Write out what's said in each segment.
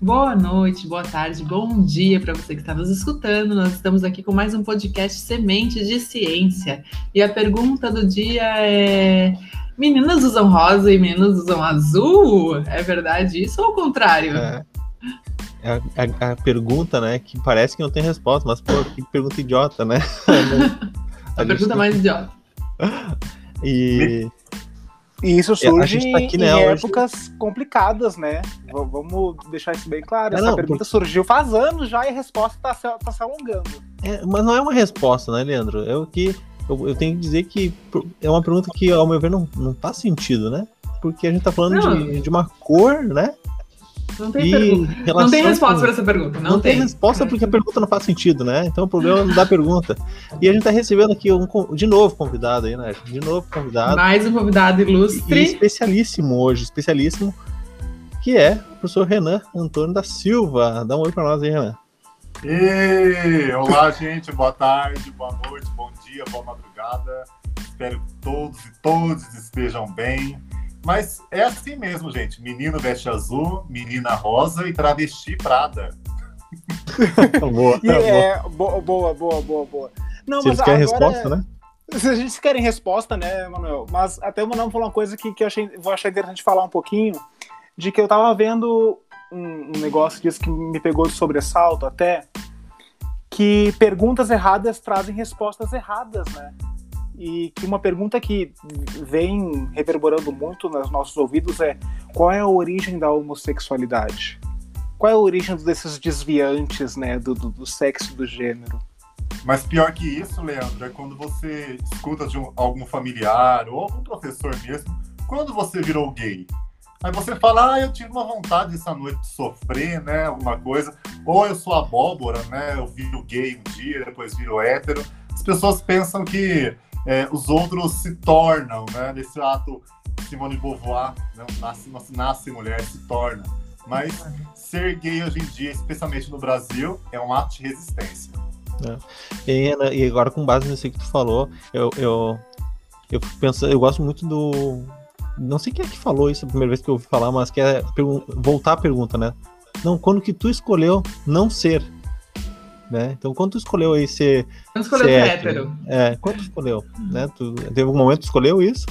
Boa noite, boa tarde, bom dia para você que está nos escutando. Nós estamos aqui com mais um podcast Semente de Ciência. E a pergunta do dia é: meninas usam rosa e meninos usam azul? É verdade isso ou o contrário? É. A, a, a, pergunta, né, que parece que não tem resposta, mas, pô, que pergunta idiota, né? a, a pergunta mais idiota. E. E isso surge tá aqui, né, em hoje... épocas complicadas, né? V vamos deixar isso bem claro. Essa não, pergunta porque... surgiu faz anos já e a resposta está se, tá se alongando. É, mas não é uma resposta, né, Leandro? É o que eu, eu, tenho que dizer que é uma pergunta que, ao meu ver, não, não faz sentido, né? Porque a gente tá falando de, de uma cor, né? Não tem, pergunta. não tem resposta para essa pergunta. Não, não tem. tem. resposta porque a pergunta não faz sentido, né? Então o problema é da pergunta. E a gente está recebendo aqui um, de novo convidado aí, né? De novo convidado. Mais um convidado ilustre. E especialíssimo hoje, especialíssimo, que é o professor Renan Antônio da Silva. Dá um oi para nós aí, Renan. E, olá, gente. Boa tarde, boa noite, bom dia, boa madrugada. Espero que todos e todas estejam bem. Mas é assim mesmo, gente. Menino veste azul, menina rosa e travesti prada. boa, e é, boa, boa, boa, boa, boa. Não, Se mas eles querem resposta, né? Se a gente querem resposta, né, Manuel? Mas até o Manuel falou uma coisa que, que eu achei, vou achar interessante falar um pouquinho, de que eu tava vendo um, um negócio disso que me pegou de sobressalto até, que perguntas erradas trazem respostas erradas, né? E que uma pergunta que vem reverberando muito nos nossos ouvidos é qual é a origem da homossexualidade? Qual é a origem desses desviantes, né, do, do, do sexo do gênero? Mas pior que isso, Leandro, é quando você escuta de um, algum familiar ou algum professor mesmo, quando você virou gay. Aí você fala, ah, eu tive uma vontade essa noite de sofrer, né, alguma coisa. Ou eu sou abóbora, né, eu viro gay um dia, depois viro hétero. As pessoas pensam que é, os outros se tornam, né? Nesse ato, Simone Beauvoir, né? nasce, nasce mulher, se torna. Mas ser gay hoje em dia, especialmente no Brasil, é um ato de resistência. É. E, e, agora, com base nisso que tu falou, eu, eu, eu penso, eu gosto muito do. Não sei quem é que falou isso a primeira vez que eu ouvi falar, mas que é voltar à pergunta, né? Não, quando que tu escolheu não ser né? Então, quando tu escolheu aí ser. Quando escolheu ser hétero? hétero. É, quando tu escolheu? Né? Tu, teve algum momento que tu escolheu isso?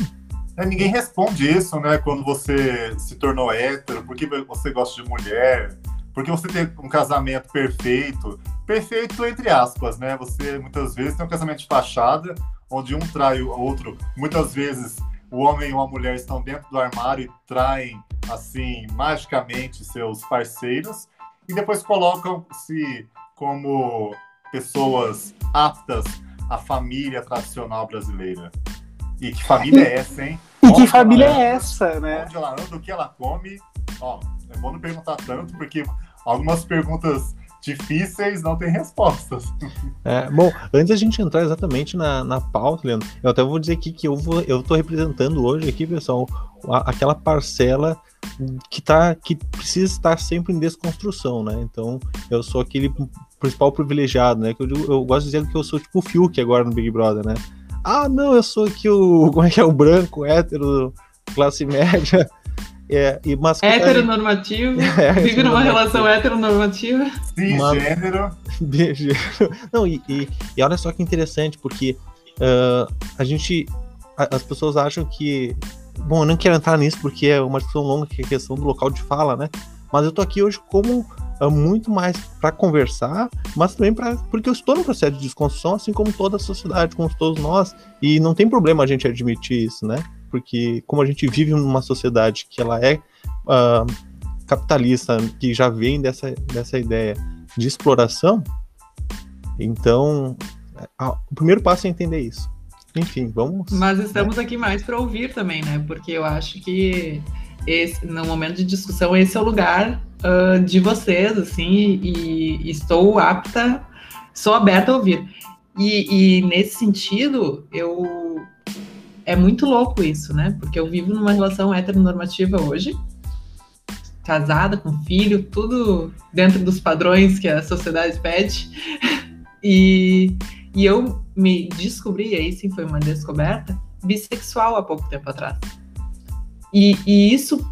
É, ninguém responde isso, né? Quando você se tornou hétero, porque você gosta de mulher, porque você tem um casamento perfeito. Perfeito, entre aspas, né? Você muitas vezes tem um casamento de fachada, onde um trai o outro. Muitas vezes o homem ou a mulher estão dentro do armário e traem, assim, magicamente seus parceiros. E depois colocam-se como pessoas aptas à família tradicional brasileira. E que família é essa, hein? E que família é essa, né? Onde ela anda, o que ela come. Ó, é bom não perguntar tanto, porque algumas perguntas difíceis não têm respostas. É, bom, antes da gente entrar exatamente na, na pauta, Leandro, eu até vou dizer aqui que eu vou, eu tô representando hoje aqui, pessoal, a, aquela parcela que tá que precisa estar sempre em desconstrução, né? Então, eu sou aquele principal privilegiado, né? Que eu, eu gosto de dizer que eu sou tipo o Fiuk agora no Big Brother, né? Ah, não, eu sou aqui o como é que é o branco, hétero, classe média. É, e Heteronormativo, é, vive numa relação heteronormativa. Sim, Mas... gênero. Não, e, e, e, olha só que interessante, porque uh, a gente. A, as pessoas acham que. Bom, eu não quero entrar nisso porque é uma discussão longa que é a questão do local de fala, né? Mas eu tô aqui hoje como uh, muito mais para conversar, mas também para porque eu estou no processo de desconstrução, assim como toda a sociedade, como todos nós, e não tem problema a gente admitir isso, né? Porque como a gente vive numa sociedade que ela é uh, capitalista, que já vem dessa, dessa ideia de exploração, então a, o primeiro passo é entender isso. Enfim, vamos. Mas estamos aqui mais para ouvir também, né? Porque eu acho que esse, no momento de discussão esse é o lugar uh, de vocês, assim, e, e, estou apta, sou aberta a ouvir. E, e nesse sentido, eu é muito louco isso, né? Porque eu vivo numa relação heteronormativa hoje, casada, com filho, tudo dentro dos padrões que a sociedade pede. e, e eu me descobri, aí sim foi uma descoberta, bissexual há pouco tempo atrás. E, e isso,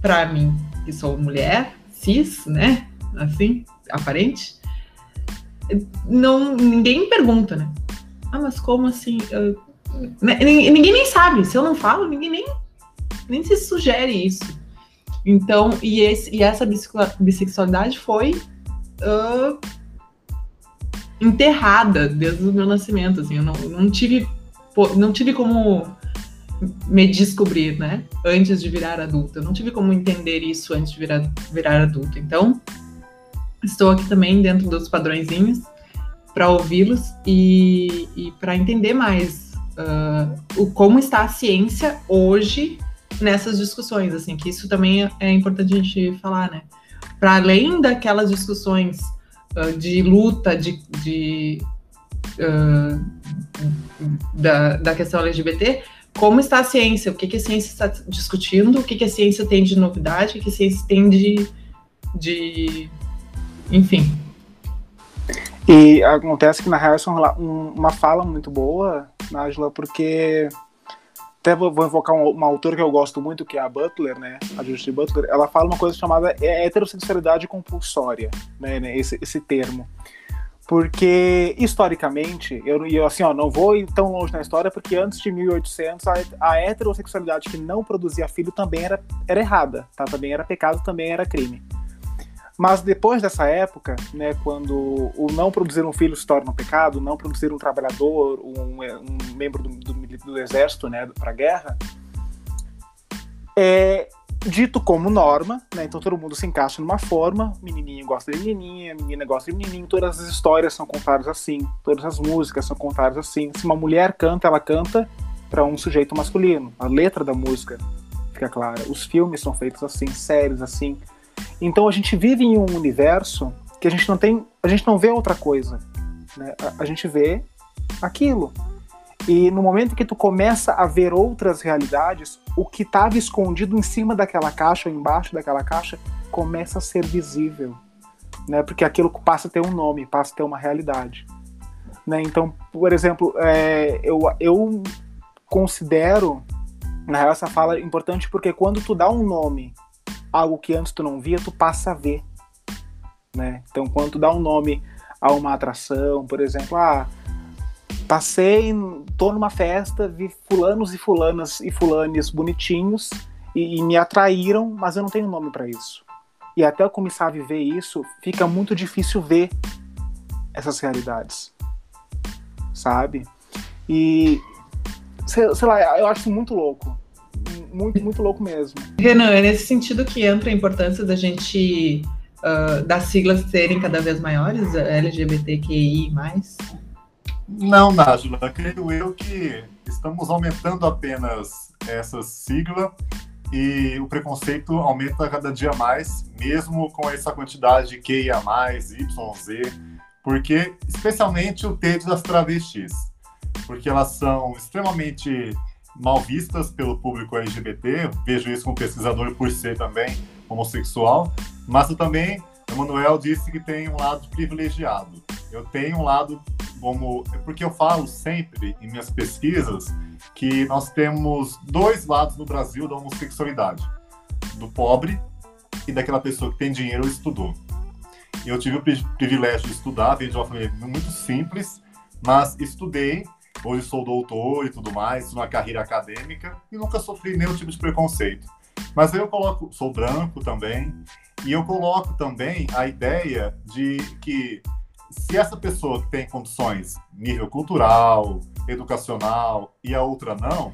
para mim, que sou mulher, cis, né? Assim, aparente, não, ninguém pergunta, né? Ah, mas como assim? Eu, ninguém nem sabe. Se eu não falo, ninguém nem, nem se sugere isso. Então, e, esse, e essa bissexualidade foi uh, enterrada desde o meu nascimento. Assim, eu não, não tive não tive como me descobrir, né? Antes de virar adulta. Eu não tive como entender isso antes de virar, virar adulta. Então, estou aqui também dentro dos padrõezinhos para ouvi-los e, e para entender mais uh, o como está a ciência hoje nessas discussões, assim, que isso também é, é importante a gente falar, né? Para além daquelas discussões uh, de luta, de, de uh, da, da questão LGBT, como está a ciência, o que, que a ciência está discutindo, o que, que a ciência tem de novidade, o que, a ciência tem de, de enfim. E acontece que na Harrison uma fala muito boa, Nájila, porque até vou, invocar uma, uma autora que eu gosto muito, que é a Butler, né? A Judith Butler. Ela fala uma coisa chamada heterossexualidade compulsória, né? Esse, esse termo. Porque, historicamente, eu, eu assim, ó, não vou ir tão longe na história, porque antes de 1800, a, a heterossexualidade que não produzia filho também era, era errada, tá? Também era pecado, também era crime. Mas depois dessa época, né, quando o não produzir um filho se torna um pecado, não produzir um trabalhador, um, um membro do, do, do exército, né, para a guerra, é, dito como norma, né? Então todo mundo se encaixa numa forma, menininho gosta de menininha, menina gosta de menininho, todas as histórias são contadas assim, todas as músicas são contadas assim. Se uma mulher canta, ela canta para um sujeito masculino. A letra da música fica clara. Os filmes são feitos assim, séries assim. Então a gente vive em um universo que a gente não tem, a gente não vê outra coisa, né? A, a gente vê aquilo. E no momento que tu começa a ver outras realidades, o que estava escondido em cima daquela caixa, embaixo daquela caixa, começa a ser visível, né? Porque aquilo passa a ter um nome, passa a ter uma realidade, né? Então, por exemplo, é, eu, eu considero na real essa fala importante porque quando tu dá um nome algo que antes tu não via, tu passa a ver, né? Então, quando tu dá um nome a uma atração, por exemplo, ah, Passei, tô numa festa, vi fulanos e fulanas e fulanes bonitinhos e, e me atraíram, mas eu não tenho nome para isso. E até eu começar a viver isso, fica muito difícil ver essas realidades, sabe? E sei, sei lá, eu acho muito louco, muito, muito louco mesmo. Renan, é nesse sentido que entra a importância da gente uh, das siglas serem cada vez maiores, LGBTQI+. Não, Nájula, creio eu que estamos aumentando apenas essa sigla e o preconceito aumenta cada dia mais, mesmo com essa quantidade de QIA+, YZ, porque, especialmente o T das travestis, porque elas são extremamente mal vistas pelo público LGBT, vejo isso como pesquisador por ser também homossexual, mas eu também, Emanuel disse que tem um lado privilegiado. Eu tenho um lado como. Porque eu falo sempre em minhas pesquisas que nós temos dois lados no Brasil da homossexualidade: do pobre e daquela pessoa que tem dinheiro e estudou. Eu tive o privilégio de estudar, venho de uma família muito simples, mas estudei. Hoje sou doutor e tudo mais, uma carreira acadêmica e nunca sofri nenhum tipo de preconceito. Mas eu coloco, sou branco também, e eu coloco também a ideia de que se essa pessoa que tem condições nível cultural, educacional e a outra não,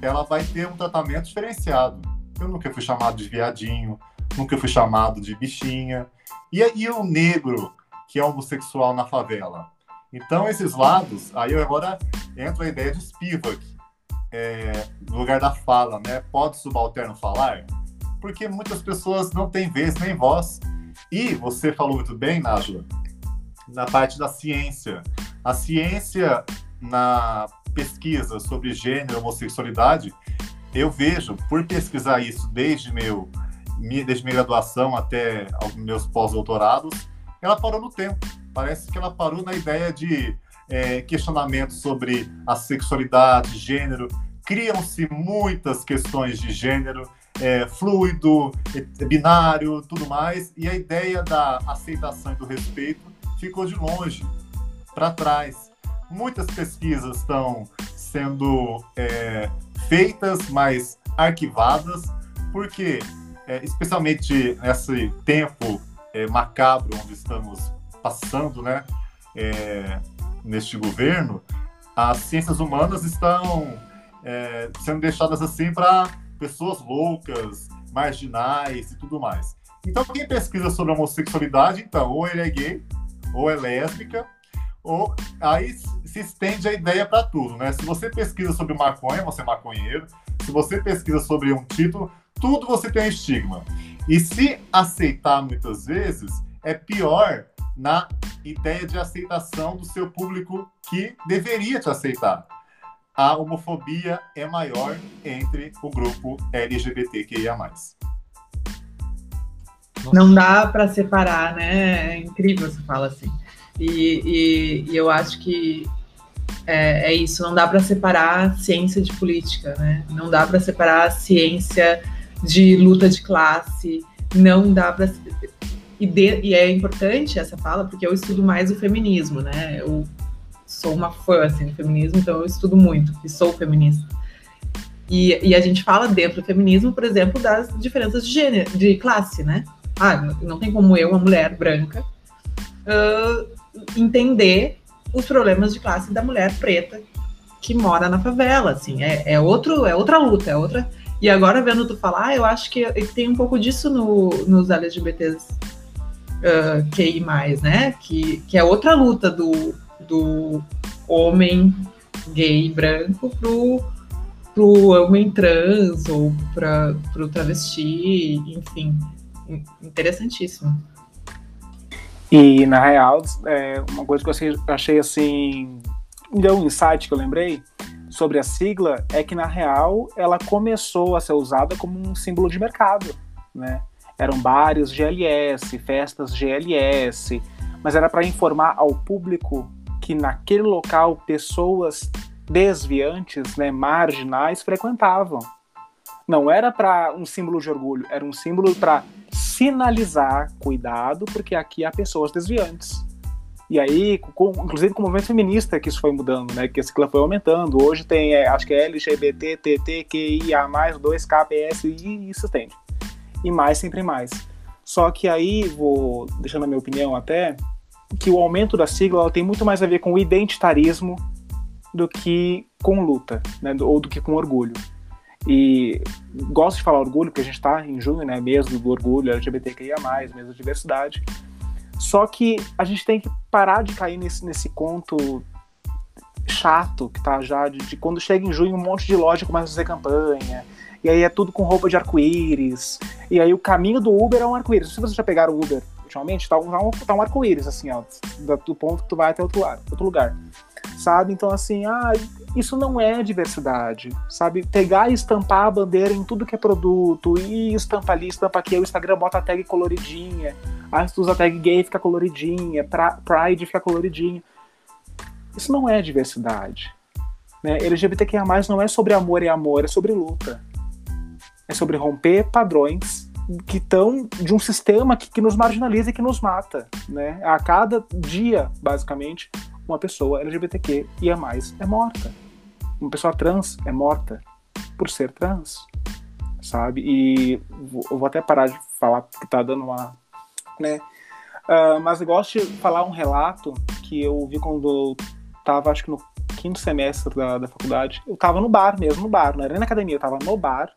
ela vai ter um tratamento diferenciado. Eu nunca fui chamado de viadinho, nunca fui chamado de bichinha. E, e o negro que é homossexual na favela? Então, esses lados, aí agora entro a ideia de Spivak, é, no lugar da fala, né? Pode subalterno falar? Porque muitas pessoas não têm vez nem voz. E você falou muito bem, Nájula, na parte da ciência. A ciência na pesquisa sobre gênero e homossexualidade, eu vejo, por pesquisar isso desde meu desde minha graduação até meus pós-doutorados, ela parou no tempo. Parece que ela parou na ideia de é, questionamentos sobre a sexualidade, gênero. Criam-se muitas questões de gênero. é, fluido, binário, tudo mais, e a ideia da aceitação e do respeito ficou de longe, para trás. Muitas pesquisas estão sendo é, feitas, mas arquivadas, porque, é, especialmente nesse tempo é, macabro onde estamos passando, né, é, neste governo, as ciências humanas estão é, sendo deixadas assim para pessoas loucas, marginais e tudo mais. Então, quem pesquisa sobre homossexualidade, então, ou ele é gay, ou é lésbica, ou aí se estende a ideia para tudo, né? Se você pesquisa sobre maconha, você é maconheiro. Se você pesquisa sobre um título, tudo você tem estigma. E se aceitar muitas vezes, é pior na ideia de aceitação do seu público que deveria te aceitar a homofobia é maior entre o grupo LGBTQIA+. Não dá para separar, né? É incrível você fala assim. E, e, e eu acho que é, é, isso, não dá para separar ciência de política, né? Não dá para separar ciência de luta de classe, não dá para e, e, é importante essa fala porque eu estudo mais o feminismo, né? Eu sou uma fã assim, do feminismo, então eu estudo muito e sou feminista. E, e, a gente fala dentro do feminismo, por exemplo, das diferenças de gênero, de classe, né? Ah, não tem como eu, uma mulher branca, uh, entender os problemas de classe da mulher preta que mora na favela, assim, é, é, outro, é outra luta, é outra. E agora vendo tu falar, eu acho que tem um pouco disso no, nos LGBTs uh, QI+, né? Que, que é outra luta do do homem gay branco pro, pro homem trans ou para pro travesti, enfim, interessantíssimo. E na real, é, uma coisa que eu achei assim, deu um insight que eu lembrei sobre a sigla é que na real ela começou a ser usada como um símbolo de mercado, né? Eram bares GLS, festas GLS, mas era para informar ao público que naquele local pessoas desviantes, né, marginais frequentavam. Não era para um símbolo de orgulho, era um símbolo para sinalizar cuidado, porque aqui há pessoas desviantes. E aí, com, inclusive com o movimento feminista que isso foi mudando, né? Que a cicla foi aumentando. Hoje tem, é, acho que é LGBT, TT, QIA, 2KPS e isso tem. E mais, sempre mais. Só que aí, vou deixando a minha opinião até, que o aumento da sigla tem muito mais a ver com identitarismo do que com luta, né, ou do que com orgulho. E gosto de falar orgulho, porque a gente está em junho, né, mês do orgulho, LGBTQIA+, da diversidade. Só que a gente tem que parar de cair nesse, nesse conto chato que tá já de, de, quando chega em junho um monte de loja começa a fazer campanha e aí é tudo com roupa de arco-íris e aí o caminho do Uber é um arco-íris. Se vocês já pegaram o Uber ultimamente, tá, um, tá um arco-íris, assim, ó, do ponto que tu vai até outro, lugar, outro lugar. Sabe? Então, assim, ah, isso não é diversidade, sabe? Pegar e estampar a bandeira em tudo que é produto, e estampa ali, estampa aqui, o Instagram bota a tag coloridinha, aí tu usa a tag gay fica coloridinha, pra, Pride fica coloridinha. Isso não é diversidade. Né? LGBTQIA+, não é sobre amor e amor, é sobre luta. É sobre romper padrões que estão de um sistema que, que nos marginaliza e que nos mata, né? A cada dia, basicamente, uma pessoa LGBTQ e é mais é morta. Uma pessoa trans é morta por ser trans, sabe? E eu vou até parar de falar porque tá dando uma, né? Uh, mas eu gosto de falar um relato que eu vi quando eu tava, acho que no quinto semestre da, da faculdade. Eu tava no bar mesmo, no bar, não era nem na academia, eu tava no bar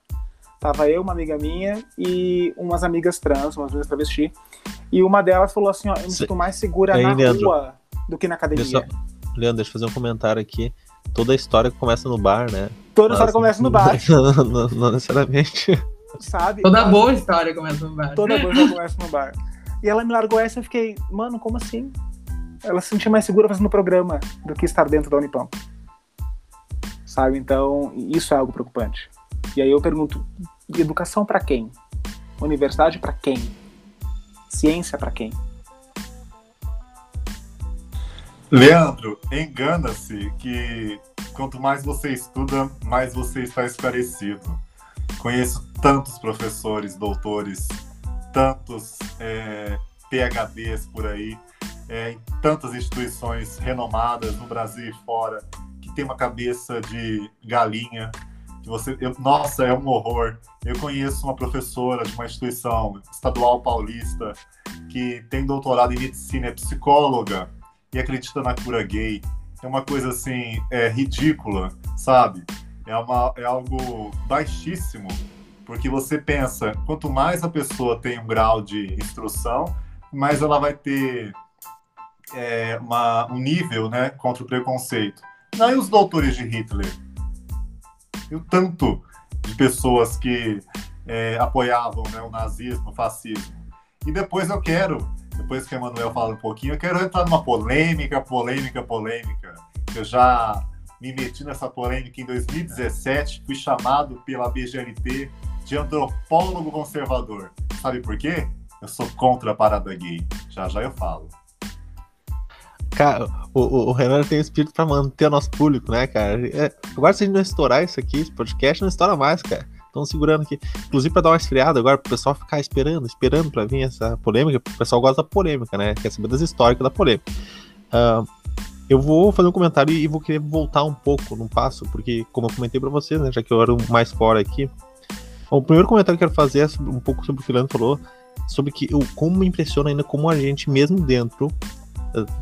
Tava eu, uma amiga minha e umas amigas trans, umas amigas travesti. E uma delas falou assim: ó, eu me sinto mais segura Aí, na Leandro, rua do que na academia. Deixa, Leandro, deixa eu fazer um comentário aqui. Toda a história começa no bar, né? Toda a história começa no bar. não, não, não, necessariamente. Sabe? Toda mas... boa história começa no bar. Toda boa história começa no bar. E ela me largou essa e eu fiquei, mano, como assim? Ela se sentia mais segura fazendo programa do que estar dentro da Unipamp. Sabe? Então, isso é algo preocupante. E aí eu pergunto, educação para quem? Universidade para quem? Ciência para quem? Leandro, engana-se que quanto mais você estuda, mais você está esclarecido. conheço tantos professores, doutores, tantos é, PHDs por aí, é, em tantas instituições renomadas no Brasil e fora, que tem uma cabeça de galinha, que você, eu, nossa, é um horror. Eu conheço uma professora de uma instituição estadual paulista que tem doutorado em medicina, é psicóloga e acredita na cura gay. É uma coisa assim, é ridícula, sabe? É, uma, é algo baixíssimo, porque você pensa, quanto mais a pessoa tem um grau de instrução, mais ela vai ter é, uma, um nível né, contra o preconceito. Não, e os doutores de Hitler? E o tanto de pessoas que é, apoiavam né, o nazismo, o fascismo. E depois eu quero, depois que o Emanuel fala um pouquinho, eu quero entrar numa polêmica, polêmica, polêmica. Eu já me meti nessa polêmica em 2017, fui chamado pela BGLT de antropólogo conservador. Sabe por quê? Eu sou contra a parada gay. Já já eu falo. Cara, o, o, Renan tem espírito pra manter o nosso público, né, cara? É, agora, se a gente não estourar isso aqui, esse podcast, não estoura mais, cara. Estão segurando aqui. Inclusive, pra dar uma esfriada agora, pro pessoal ficar esperando, esperando pra vir essa polêmica. O pessoal gosta da polêmica, né? Quer saber das históricas da polêmica. Uh, eu vou fazer um comentário e vou querer voltar um pouco num passo, porque, como eu comentei pra vocês, né, já que eu era o mais fora aqui. o primeiro comentário que eu quero fazer é sobre, um pouco sobre o que o Leandro falou, sobre que como me impressiona ainda como a gente, mesmo dentro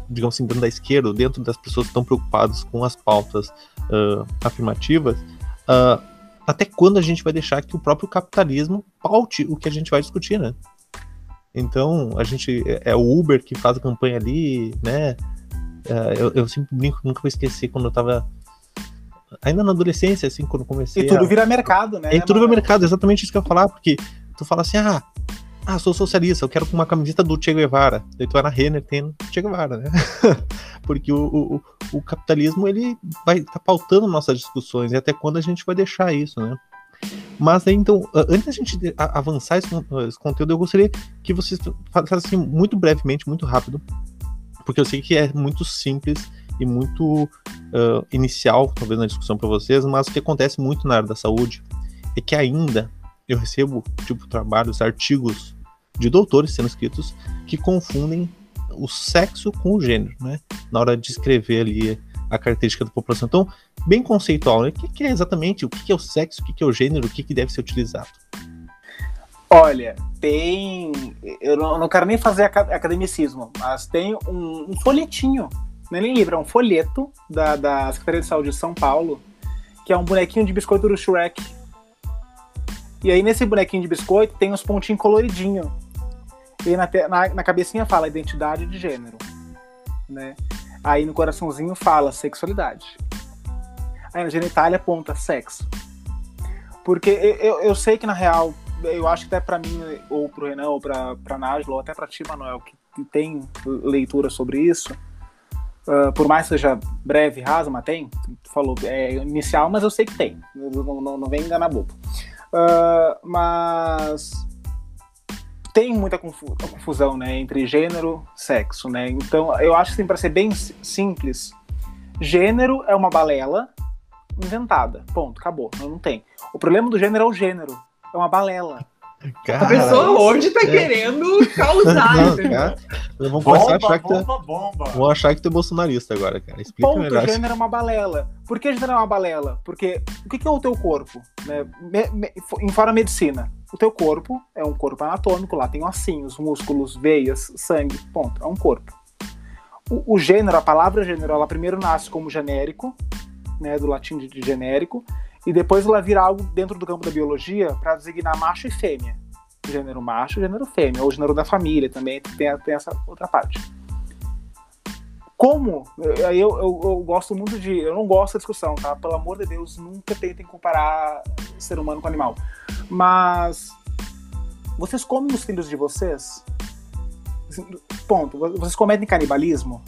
digamos assim, dentro da esquerda, dentro das pessoas que estão preocupadas com as pautas uh, afirmativas, uh, até quando a gente vai deixar que o próprio capitalismo paute o que a gente vai discutir, né? Então, a gente é o Uber que faz a campanha ali, né? Uh, eu, eu, sempre brinco, nunca vou esquecer quando eu tava ainda na adolescência, assim, quando comecei. E tudo a... vira mercado, né? E tudo vira mercado, exatamente isso que eu ia falar, porque tu fala assim, ah, ah, sou socialista, eu quero uma camiseta do Che Guevara. Daí tu vai na Renner, tem Che Guevara, né? Porque o, o, o, capitalismo, ele vai tá pautando nossas discussões, e até quando a gente vai deixar isso, né? Mas aí, então, antes da gente avançar esse, esse conteúdo, eu gostaria que vocês falassem muito brevemente, muito rápido, porque eu sei que é muito simples e muito uh, inicial, talvez, na discussão para vocês, mas o que acontece muito na área da saúde é que ainda eu recebo, tipo, trabalhos, artigos de doutores sendo escritos que confundem o sexo com o gênero, né? Na hora de escrever ali a característica da população. Então, bem conceitual, né? O que, é exatamente, o que é o sexo, o que é o gênero, o que, deve ser utilizado? Olha, tem. Eu não, não quero nem fazer academicismo, mas tem um, um folhetinho, não é nem livro, é um folheto da, da Secretaria de Saúde de São Paulo, que é um bonequinho de biscoito do Shrek. E aí, nesse bonequinho de biscoito, tem uns pontinhos coloridinhos e na, na, na cabecinha fala identidade de gênero, né? Aí no coraçãozinho fala sexualidade. Aí na genitália aponta sexo. Porque eu, eu sei que na real, eu acho que até para mim, ou pro Renan, ou pra, pra Nájula, ou até pra ti, Manuel, que tem leitura sobre isso, uh, por mais que seja breve, rasa, mas tem, tu falou, é inicial, mas eu sei que tem, não, não, não vem enganar bobo. Uh, mas tem muita confusão, né, entre gênero, sexo, né? Então, eu acho que para ser bem simples, gênero é uma balela inventada. Ponto, acabou. Não tem. O problema do gênero é o gênero. É uma balela. Cara, a pessoa hoje tá é. querendo causar, não, Vamos bomba, achar que bomba, bomba. Vão achar que tu é bolsonarista agora, cara. Explica Ponto, melhor. gênero é uma balela. Por que gênero é uma balela? Porque o que é o teu corpo? Né? Me, me, em fora medicina, o teu corpo é um corpo anatômico, lá tem ossinhos, músculos, veias, sangue, ponto, é um corpo. O, o gênero, a palavra gênero, ela primeiro nasce como genérico, né, do latim de, de genérico, e depois ela vira algo dentro do campo da biologia para designar macho e fêmea. Gênero macho, gênero fêmea, ou gênero da família também, tem, tem essa outra parte. Como? Aí eu, eu, eu, gosto muito de. Eu não gosto da discussão, tá? Pelo amor de Deus, nunca tentem comparar ser humano com animal. Mas. Vocês comem os filhos de vocês? Ponto. Vocês cometem canibalismo?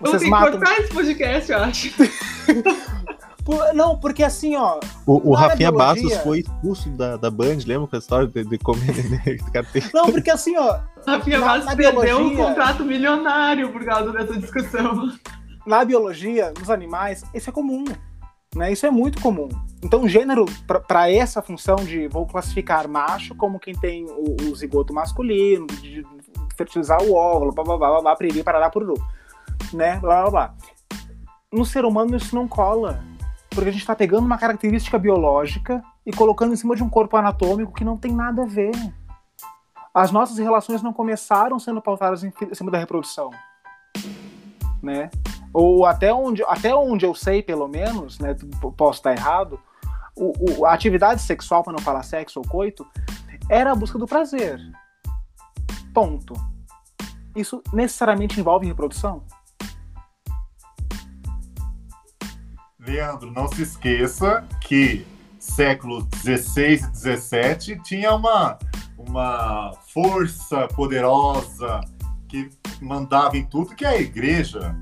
Vocês Vamos matam... cortar esse podcast, eu acho. Não, porque assim, ó. O, o Rafinha biologia... Bastos foi expulso da, da Band, lembra com a história de, de comer Não, porque assim, ó. Rafinha na, Bastos na perdeu biologia... um contrato milionário por causa dessa discussão. Na biologia, nos animais, isso é comum. Né? Isso é muito comum. Então, gênero, para essa função de vou classificar macho como quem tem o, o zigoto masculino, de fertilizar o óvulo, blá blá blá blá, blá piriri, parará, pururu, né? Blá blá blá. No ser humano isso não cola, porque a gente está pegando uma característica biológica e colocando em cima de um corpo anatômico que não tem nada a ver. As nossas relações não começaram sendo pautadas em cima da reprodução, né? Ou até onde, até onde eu sei, pelo menos, né? Posso estar errado. O, o, a atividade sexual, para não falar sexo ou coito, era a busca do prazer. Ponto. Isso necessariamente envolve reprodução? Leandro, não se esqueça que século 16 e 17 tinha uma, uma força poderosa que mandava em tudo, que é a igreja.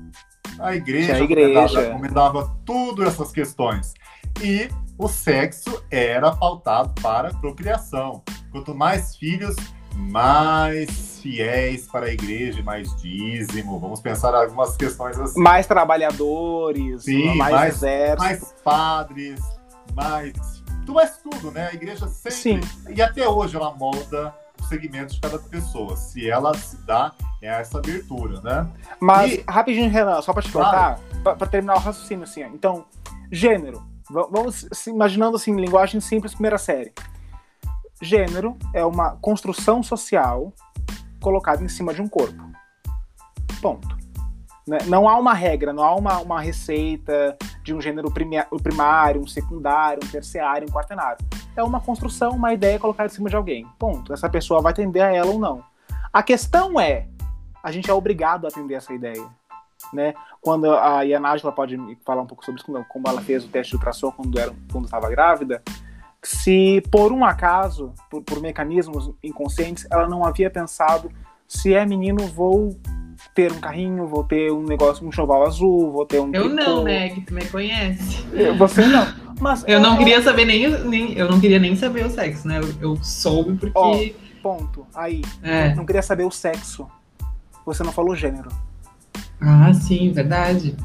A igreja, a igreja. Recomendava, recomendava tudo essas questões. E o sexo era pautado para procriação. Quanto mais filhos, mais fiéis para a igreja, mais dízimo. Vamos pensar algumas questões assim. Mais trabalhadores, Sim, mais, mais, exército. mais padres, mais. Tu mais tudo, né? A igreja sempre. Sim. E até hoje ela molda o segmento de cada pessoa. Se ela se dá é essa abertura, né? Mas, E- rapidinho, Renan, só para te Claro. cortar, para terminar o raciocínio, assim, ó. então, gênero. Vamos se imaginando assim, linguagem simples, primeira série. Gênero é uma construção social colocada em cima de um corpo. Ponto. Né? Não há uma regra, não há uma, uma receita de um gênero primário, um secundário, um terciário, um quaternário. É uma construção, uma ideia colocada em cima de alguém. Ponto. Essa pessoa vai atender a ela ou não. A questão é, a gente é obrigado a atender essa ideia. Né? Quando a Yanagela pode falar um pouco sobre isso, como- ela fez o teste de ultrassom quando estava grávida, se por um acaso, por, por mecanismos inconscientes, ela não havia pensado se é menino vou ter um carrinho, vou ter um negócio, um choval azul, vou ter um Eu tricô. não, né? Que tu me conhece. Você não. Mas Eu não é- queria saber nem, nem. Eu não queria nem saber o sexo, né? Eu, eu soube porque. Ó. Ponto. Aí. É. Não queria saber o sexo. Você não falou gênero. Ah, sim, verdade.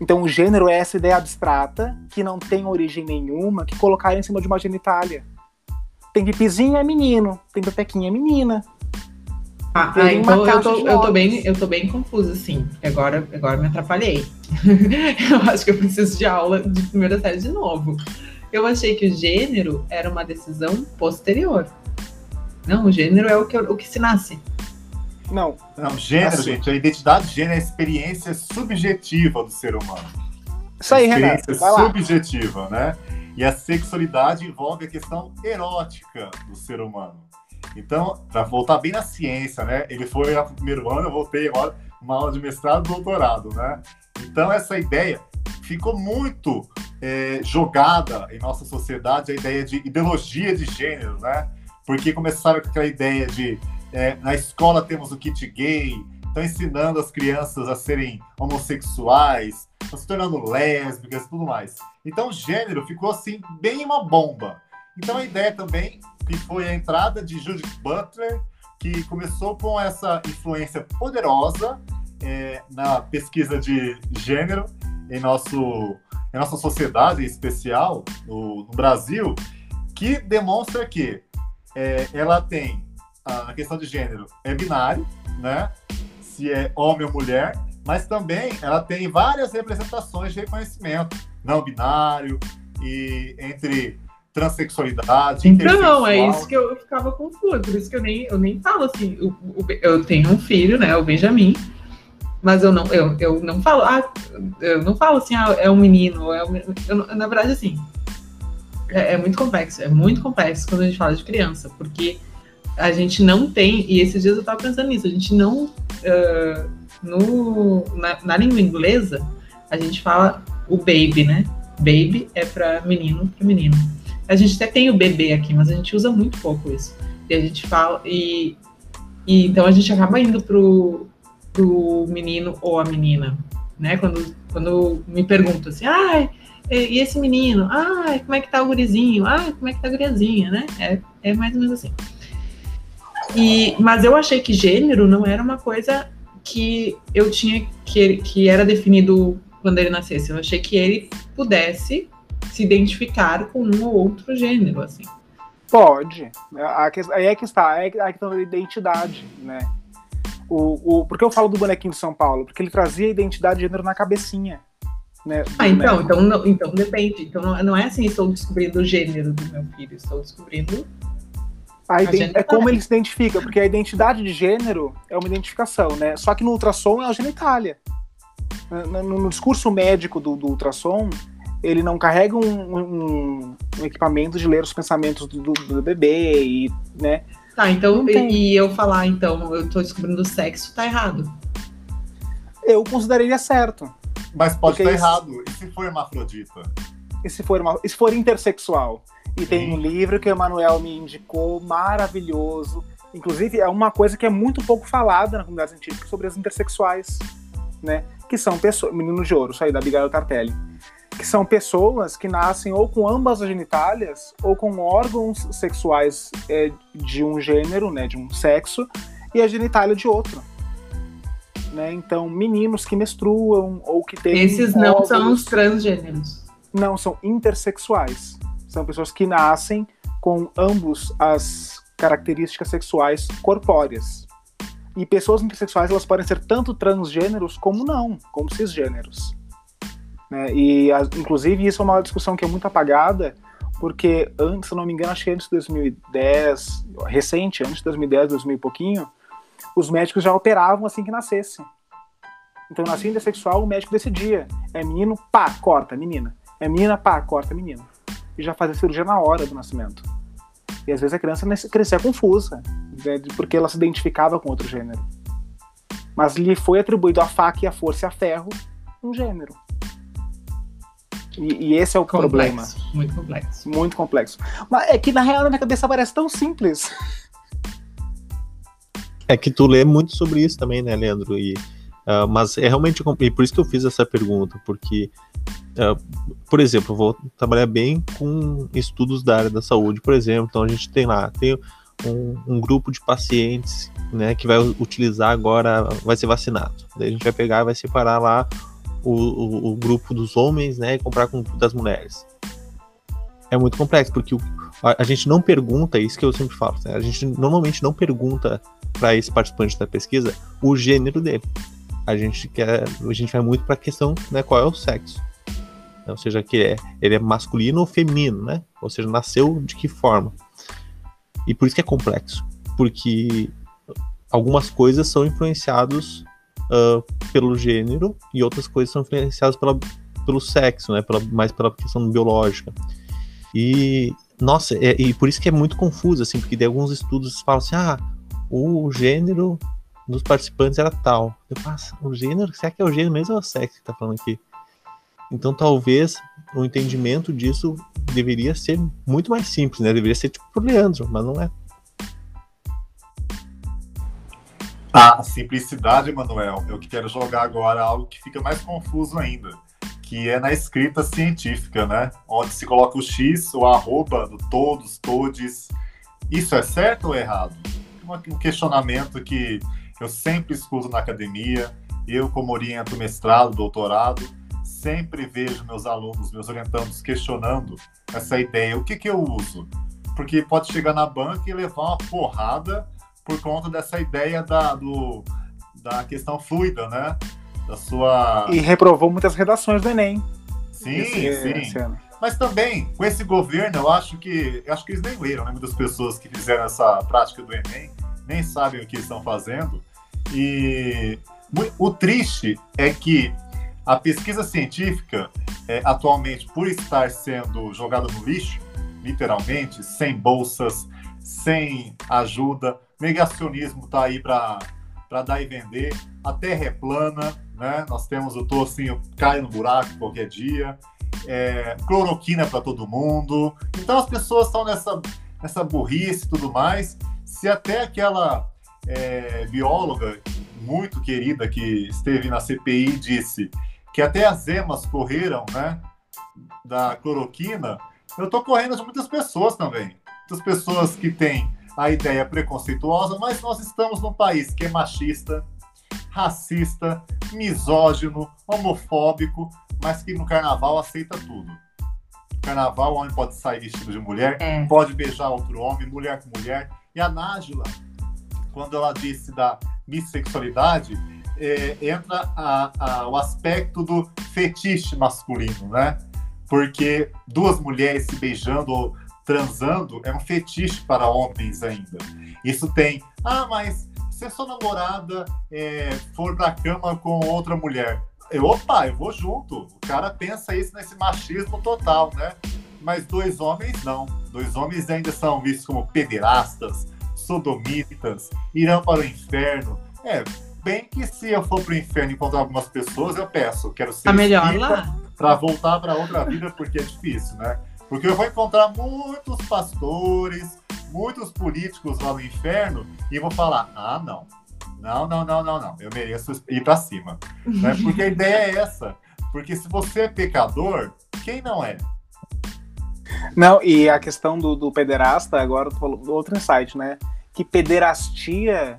Então o gênero é essa ideia abstrata que não tem origem nenhuma que colocaram em cima de uma genitália. Tem pipizinho é menino, tem pepequinha é menina. Ah, ah, então eu tô, eu tô bem, eu tô bem confusa, assim. Agora, agora me atrapalhei. eu acho que eu preciso de aula de primeira série de novo. Eu achei que o gênero era uma decisão posterior. Não, o gênero é o que, o que se nasce. Não, Não, gênero, Assim. gente, a identidade de gênero é a experiência subjetiva do ser humano. isso aí, Renato. subjetiva, né? E a sexualidade envolve a questão erótica do ser humano. Então, para voltar bem na ciência, né? Ele foi lá pro primeiro ano, eu voltei agora, uma aula de mestrado e doutorado, né? Então, essa ideia ficou muito é, jogada em nossa sociedade, a ideia de ideologia de gênero, né? Porque começaram com aquela ideia de é, na escola temos o kit gay, estão ensinando as crianças a serem homossexuais, estão se tornando lésbicas e tudo mais. Então, gênero ficou assim, bem uma bomba. Então, a ideia também que foi a entrada de Judith Butler, que começou com essa influência poderosa é, na pesquisa de gênero em, nosso, em nossa sociedade, em especial no, no Brasil, que demonstra que é, ela tem a questão de gênero é binário, né? Se é homem ou mulher, mas também ela tem várias representações de reconhecimento não binário e entre transexualidade. Então, é isso que eu ficava confusa. Por isso que eu nem, eu nem falo assim. o- eu tenho um filho, né? O Benjamin. Mas eu não, eu, eu não falo, ah, eu não falo assim, ah, é um menino, é um, eu, na verdade, assim, é, é muito complexo, é muito complexo quando a gente fala de criança, porque a gente não tem, e esses dias eu tava pensando nisso, a gente não, ah, no, na, na língua inglesa, a gente fala o baby, né? Baby é pra menino, pra menino. A gente até tem o bebê aqui, mas a gente usa muito pouco isso. E a gente fala, e, e então a gente acaba indo pro, pro menino ou a menina, né? Quando, quando me perguntam assim, ai, e esse menino? Ai, como é que tá o gurizinho? Ai, como é que tá a guriazinha, né? É, é mais ou menos assim. E, mas eu achei que gênero não era uma coisa que eu tinha que, que era definido quando ele nascesse. Eu achei que ele pudesse se identificar com um ou outro gênero, assim. Pode. Aí é que está, aí é a questão da identidade, né? O, o, por que eu falo do bonequinho de São Paulo? Porque ele trazia a identidade de gênero na cabecinha. Né, ah, então, então, não, então depende. Então não, não é assim, estou descobrindo o gênero do meu filho, estou descobrindo. É como ele se identifica, porque a identidade de gênero é uma identificação, né? Só que no ultrassom é a genitália. No, no, no discurso médico do, do, ultrassom, ele não carrega um, um, um, equipamento de ler os pensamentos do, do, do bebê e, né? Tá, então, e, e eu falar, então, eu tô descobrindo o sexo, tá errado. Eu consideraria certo. Mas pode estar tá errado. E se for hermafrodita? E se for, e se for intersexual? E Sim. tem um livro que o Emanuel me indicou, maravilhoso. Inclusive, é uma coisa que é muito pouco falada na comunidade científica sobre as intersexuais, né? Que são pessoas. Meninos de Ouro, isso aí, da Abigail Tartelli. Que são pessoas que nascem ou com ambas as genitálias ou com órgãos sexuais é, de um gênero, né? De um sexo, e a genitália de outro né? Então, meninos que menstruam ou que têm. Esses não óvulos, são os transgêneros. Não, são intersexuais. São pessoas que nascem com ambos as características sexuais corpóreas. E pessoas intersexuais elas podem ser tanto transgêneros como não, como cisgêneros. Né? E, inclusive, isso é uma discussão que é muito apagada, porque antes, se não me engano, acho que antes de 2010, recente, antes de 2010, 2000 e pouquinho, os médicos já operavam assim que nascesse. Então, nascia intersexual, o médico decidia. É menino, pá, corta, menina. É menina, pá, corta, menino. E já fazia cirurgia na hora do nascimento. E às vezes a criança crescia confusa, né, porque ela se identificava com outro gênero. Mas lhe foi atribuído a faca e a força e a ferro um gênero. E, e esse é o complexo, problema. Muito complexo. Muito complexo. Mas é que na real na minha cabeça parece tão simples. É que tu lê muito sobre isso também, né, Leandro? E, uh, mas é realmente. E por isso que eu fiz essa pergunta, porque, por exemplo, vou trabalhar bem com estudos da área da saúde, por exemplo. Então a gente tem lá, tem um, um grupo de pacientes né, que vai utilizar agora, vai ser vacinado. Daí a gente vai pegar, vai separar lá o, o, o grupo dos homens, né, e comprar com o das mulheres. É muito complexo, porque o, a, a, gente não pergunta, isso que eu sempre falo, né, a gente normalmente não pergunta para esse participante da pesquisa o gênero dele. A gente quer, a gente vai muito para a questão, né, qual é o sexo. Ou seja, que é, ele é masculino ou feminino, né? Ou seja, nasceu de que forma. E por isso que é complexo, porque algumas coisas são influenciadas uh, pelo gênero e outras coisas são influenciadas pela, pelo sexo, né? Pela, mais pela questão biológica. E nossa, é, e por isso que é muito confuso, assim, porque tem alguns estudos falam assim, ah, o gênero dos participantes era tal. Eu passo, o gênero, será que é o gênero mesmo ou é o sexo que tá falando aqui? Então talvez o entendimento disso deveria ser muito mais simples, né? Deveria ser tipo pro Leandro, mas não é. A simplicidade, Manuel, eu quero jogar agora algo que fica mais confuso ainda, que é na escrita científica, né? Onde se coloca o X, o arroba do todos, todes. Isso é certo ou errado? um questionamento que eu sempre escuto na academia. Eu, como oriento mestrado, doutorado, sempre vejo meus alunos, meus orientandos questionando essa ideia. O que, que eu uso? Porque pode chegar na banca e levar uma porrada por conta dessa ideia da, do, da questão fluida, né? Da sua. E reprovou muitas redações do Enem. Sim, esse, sim. Esse mas também, com esse governo, eu acho que. Eu acho que eles nem leram, né? Muitas pessoas que fizeram essa prática do Enem nem sabem o que estão fazendo. E o triste é que a pesquisa científica, é, atualmente, por estar sendo jogada no lixo, literalmente, sem bolsas, sem ajuda, negacionismo está aí para dar e vender, a terra é plana, né? nós temos o tocinho cai no buraco qualquer dia é, cloroquina para todo mundo. Então as pessoas estão nessa, nessa burrice e tudo mais. Se até aquela é, bióloga muito querida que esteve na CPI disse que até as emas correram, né, da cloroquina, eu estou correndo de muitas pessoas também. Muitas pessoas que têm a ideia preconceituosa, mas nós estamos num país que é machista, racista, misógino, homofóbico, mas que no carnaval aceita tudo. No carnaval, o homem pode sair vestido de mulher, É. pode beijar outro homem, mulher com mulher. E a Nájila, quando ela disse da bissexualidade, é, entra a- a- o aspecto do fetiche masculino, né? Porque duas mulheres se beijando ou transando é um fetiche para homens ainda. Isso tem, ah, mas se a sua namorada é, for pra cama com outra mulher, eu, opa, eu vou junto. O cara pensa isso nesse machismo total, né? Mas dois homens não. Dois homens ainda são vistos como pederastas, sodomitas, irão para o inferno. É, bem que se eu for pro inferno encontrar algumas pessoas, eu peço, quero ser Tá melhor lá? para voltar para outra vida, porque é difícil, né? Porque eu vou encontrar muitos pastores, muitos políticos lá no inferno e vou falar: ah, não. Não, não, não, não, não. Eu mereço ir para cima. Né? Porque a ideia é essa. Porque se você é pecador, quem não é? Não, e a questão do, do pederasta, agora tô falando outro insight, né? Que pederastia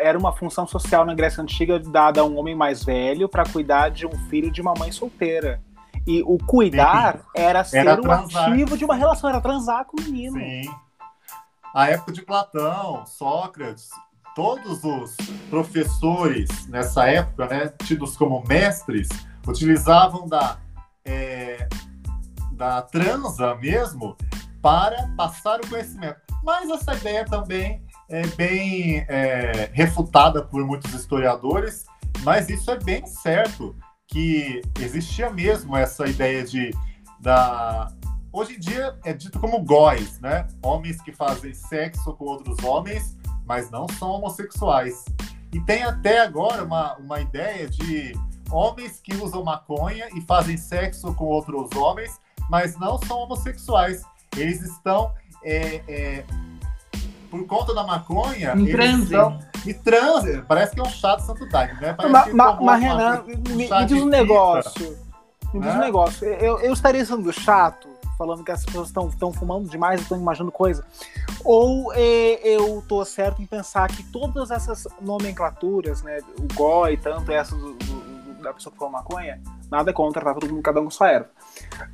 era uma função social na Grécia Antiga dada a um homem mais velho para cuidar de um filho de uma mãe solteira. E o cuidar era ser Era o transar. ativo de uma relação, era transar com o menino. Sim. A época de Platão, Sócrates, todos os professores nessa época, né, tidos como mestres, utilizavam da, é, da transa mesmo para passar o conhecimento. Mas essa ideia também é bem é, refutada por muitos historiadores, mas isso é bem certo que existia mesmo essa ideia de da hoje em dia é dito como góis, né? Homens que fazem sexo com outros homens, mas não são homossexuais. E tem até agora uma, uma ideia de homens que usam maconha e fazem sexo com outros homens, mas não são homossexuais. Eles estão, é, é, por conta da maconha, Em transe. estão em transe. Parece que é um chá de santo daime, né? Parece mas, uma- Renan, um me, chá me diz um negócio. Me diz um né? negócio. Eu, eu estaria sendo chato, falando que as pessoas estão fumando demais e estão imaginando coisa. Ou é, eu tô certo em pensar que todas essas nomenclaturas, né? O GOI, tanto essa do- do- do- da pessoa que fuma maconha, nada contra, tá todo mundo, cada um com sua erva.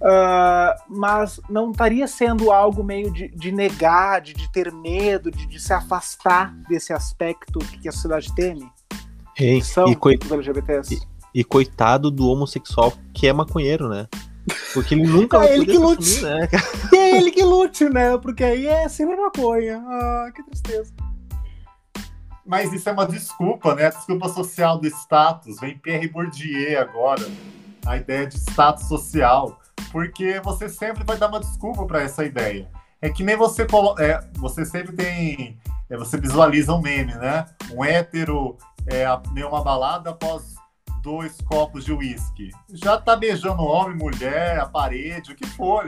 Ah, mas não estaria sendo algo meio de, de negar, de, de ter medo, de, de se afastar desse aspecto que a sociedade teme? Hein? São E, coi- LGBTs? e coitado do homossexual que é maconheiro, né? Porque ele nunca É ele que lute. assumir, né? E é ele que lute, né? Porque aí é sempre maconha. Ah, que tristeza. Mas isso é uma desculpa, né? Desculpa social do status. Vem Pierre Bourdieu agora. A ideia de status social. Porque você sempre vai dar uma desculpa para essa ideia. É que nem você colo... é, você sempre tem. é, você visualiza um meme, né? Um hétero é, uma balada após dois copos de uísque. Já tá beijando homem, mulher, a parede, o que for.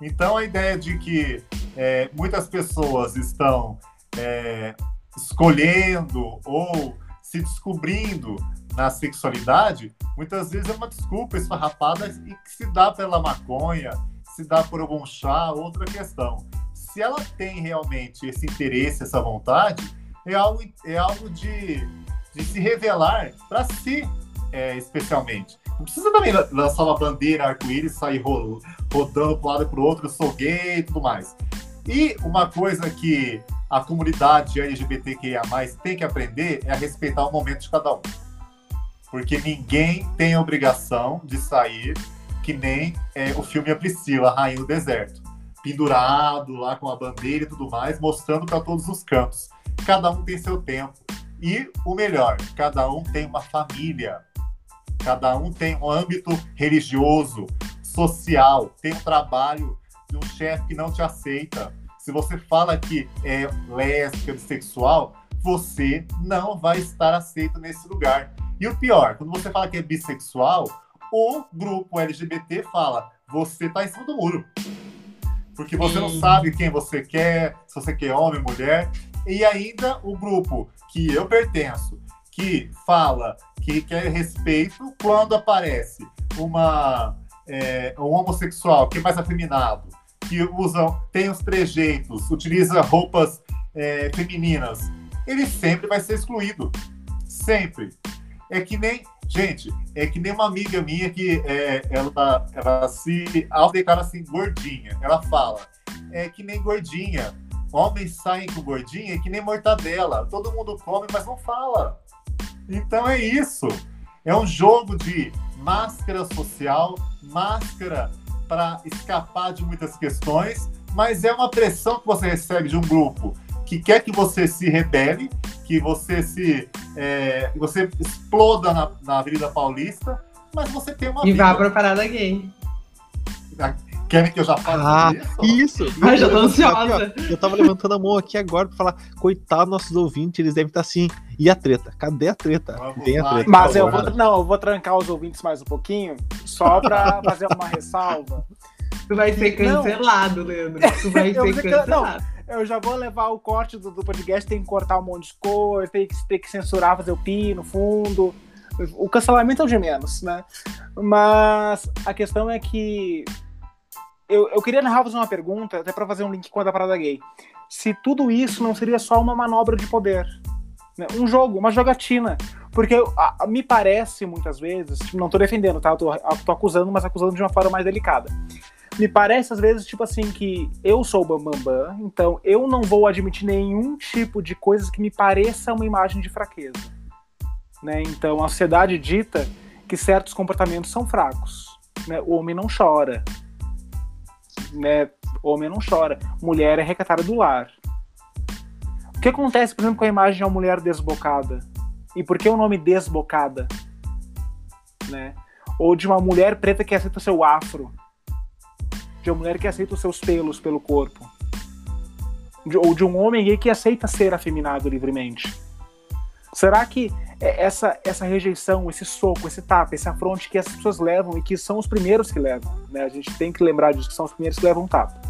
Então a ideia de que é, muitas pessoas estão é, escolhendo ou se descobrindo na sexualidade, muitas vezes é uma desculpa esfarrapada e que se dá pela maconha, se dá por algum chá, outra questão. Se ela tem realmente esse interesse, essa vontade, é algo, é algo de, de se revelar para si, é, especialmente. Não precisa também lançar uma bandeira arco-íris sair ro- rodando para um lado e para o outro, eu sou gay e tudo mais. E uma coisa que a comunidade LGBTQIA+, tem que aprender é a respeitar o momento de cada um. Porque ninguém tem a obrigação de sair que nem é, o filme A Priscila, a Rainha do Deserto. Pendurado lá com a bandeira e tudo mais, mostrando para todos os cantos. Cada um tem seu tempo. E o melhor, cada um tem uma família. Cada um tem um âmbito religioso, social, tem um trabalho de um chefe que não te aceita. Se você fala que é lésbica, bissexual, você não vai estar aceito nesse lugar. E o pior, quando você fala que é bissexual, o grupo LGBT fala: você tá em cima do muro. Porque você não sabe quem você quer, se você quer homem, mulher. E ainda o grupo que eu pertenço, que fala que quer respeito quando aparece uma, é, um homossexual que é mais afeminado, que usa, tem os trejeitos, utiliza roupas é, femininas, ele sempre vai ser excluído. Sempre. É que nem. Gente, é que nem uma amiga minha que é, ela, ela se autodeclara assim, gordinha. Ela fala, é que nem gordinha. Homens saem com gordinha é que nem mortadela. Todo mundo come, mas não fala. Então é isso. É um jogo de máscara social, máscara para escapar de muitas questões, mas é uma pressão que você recebe de um grupo que quer que você se rebele, que você se é, você exploda na, na Avenida Paulista, mas você tem uma e vá para parada gay. Querem que eu já fale ah, isso? isso. Ai, já tô ansiosa. eu tava levantando a mão aqui agora pra falar, coitado nossos ouvintes, eles devem estar assim. E a treta? Cadê a treta? Tem a treta. Mas eu vou, não, eu vou trancar os ouvintes mais um pouquinho, só pra fazer uma ressalva. Tu vai ser cancelado, não. Leandro. Tu vai ser cancelado. Não, eu já vou levar o corte do, do podcast, tem que cortar um monte de coisa, tem que, tem que censurar, fazer o pi no fundo. O cancelamento é o de menos, né? Mas a questão é que eu, eu queria narrar fazer uma pergunta, até para fazer um link com a da parada gay. Se tudo isso não seria só uma manobra de poder, né? um jogo, uma jogatina. Porque a, a, me parece muitas vezes, tipo, não tô defendendo, tá? Eu tô, tô acusando, mas acusando de uma forma mais delicada. Me parece às vezes, tipo assim, que eu sou o Bambambam, Bam, Bam, então eu não vou admitir nenhum tipo de coisas que me pareça uma imagem de fraqueza. Né? Então a sociedade dita que certos comportamentos são fracos. Né? O homem não chora, né, homem não chora, mulher é recatada do lar. O que acontece, por exemplo, com a imagem de uma mulher desbocada? E por que o nome desbocada? Né? Ou de uma mulher preta que aceita o seu afro. De uma mulher que aceita os seus pelos pelo corpo. De, ou de um homem gay que aceita ser afeminado livremente. Será que é essa, essa rejeição, esse soco, esse tapa, esse afronte que as pessoas levam e que são os primeiros que levam. Né? A gente tem que lembrar disso, que são os primeiros que levam tapa.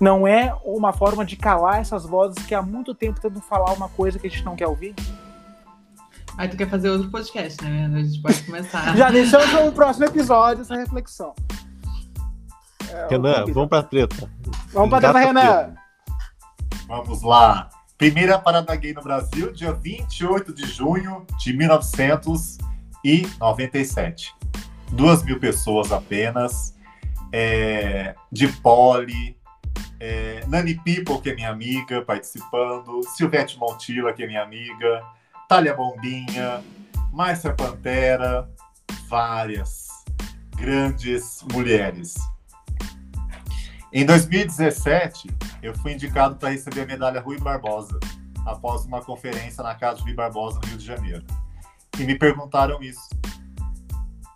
Não é uma forma de calar essas vozes que há muito tempo tentam falar uma coisa que a gente não quer ouvir? Aí tu quer fazer outro podcast, né? A gente pode começar. Já deixamos no próximo episódio essa reflexão. É, Renan, vamos pra treta. Vamos pra treta, Renan. Vamos lá. Primeira parada gay no Brasil, dia 28 de junho de 1997. Duas mil pessoas apenas, é, de pole, é, Nani People, que é minha amiga, participando, Silvete Montilla, que é minha amiga, Thalia Bombinha, Márcia Pantera, várias grandes mulheres. Em 2017, eu fui indicado para receber a medalha Rui Barbosa, após uma conferência na casa de Rui Barbosa, no Rio de Janeiro. E me perguntaram isso.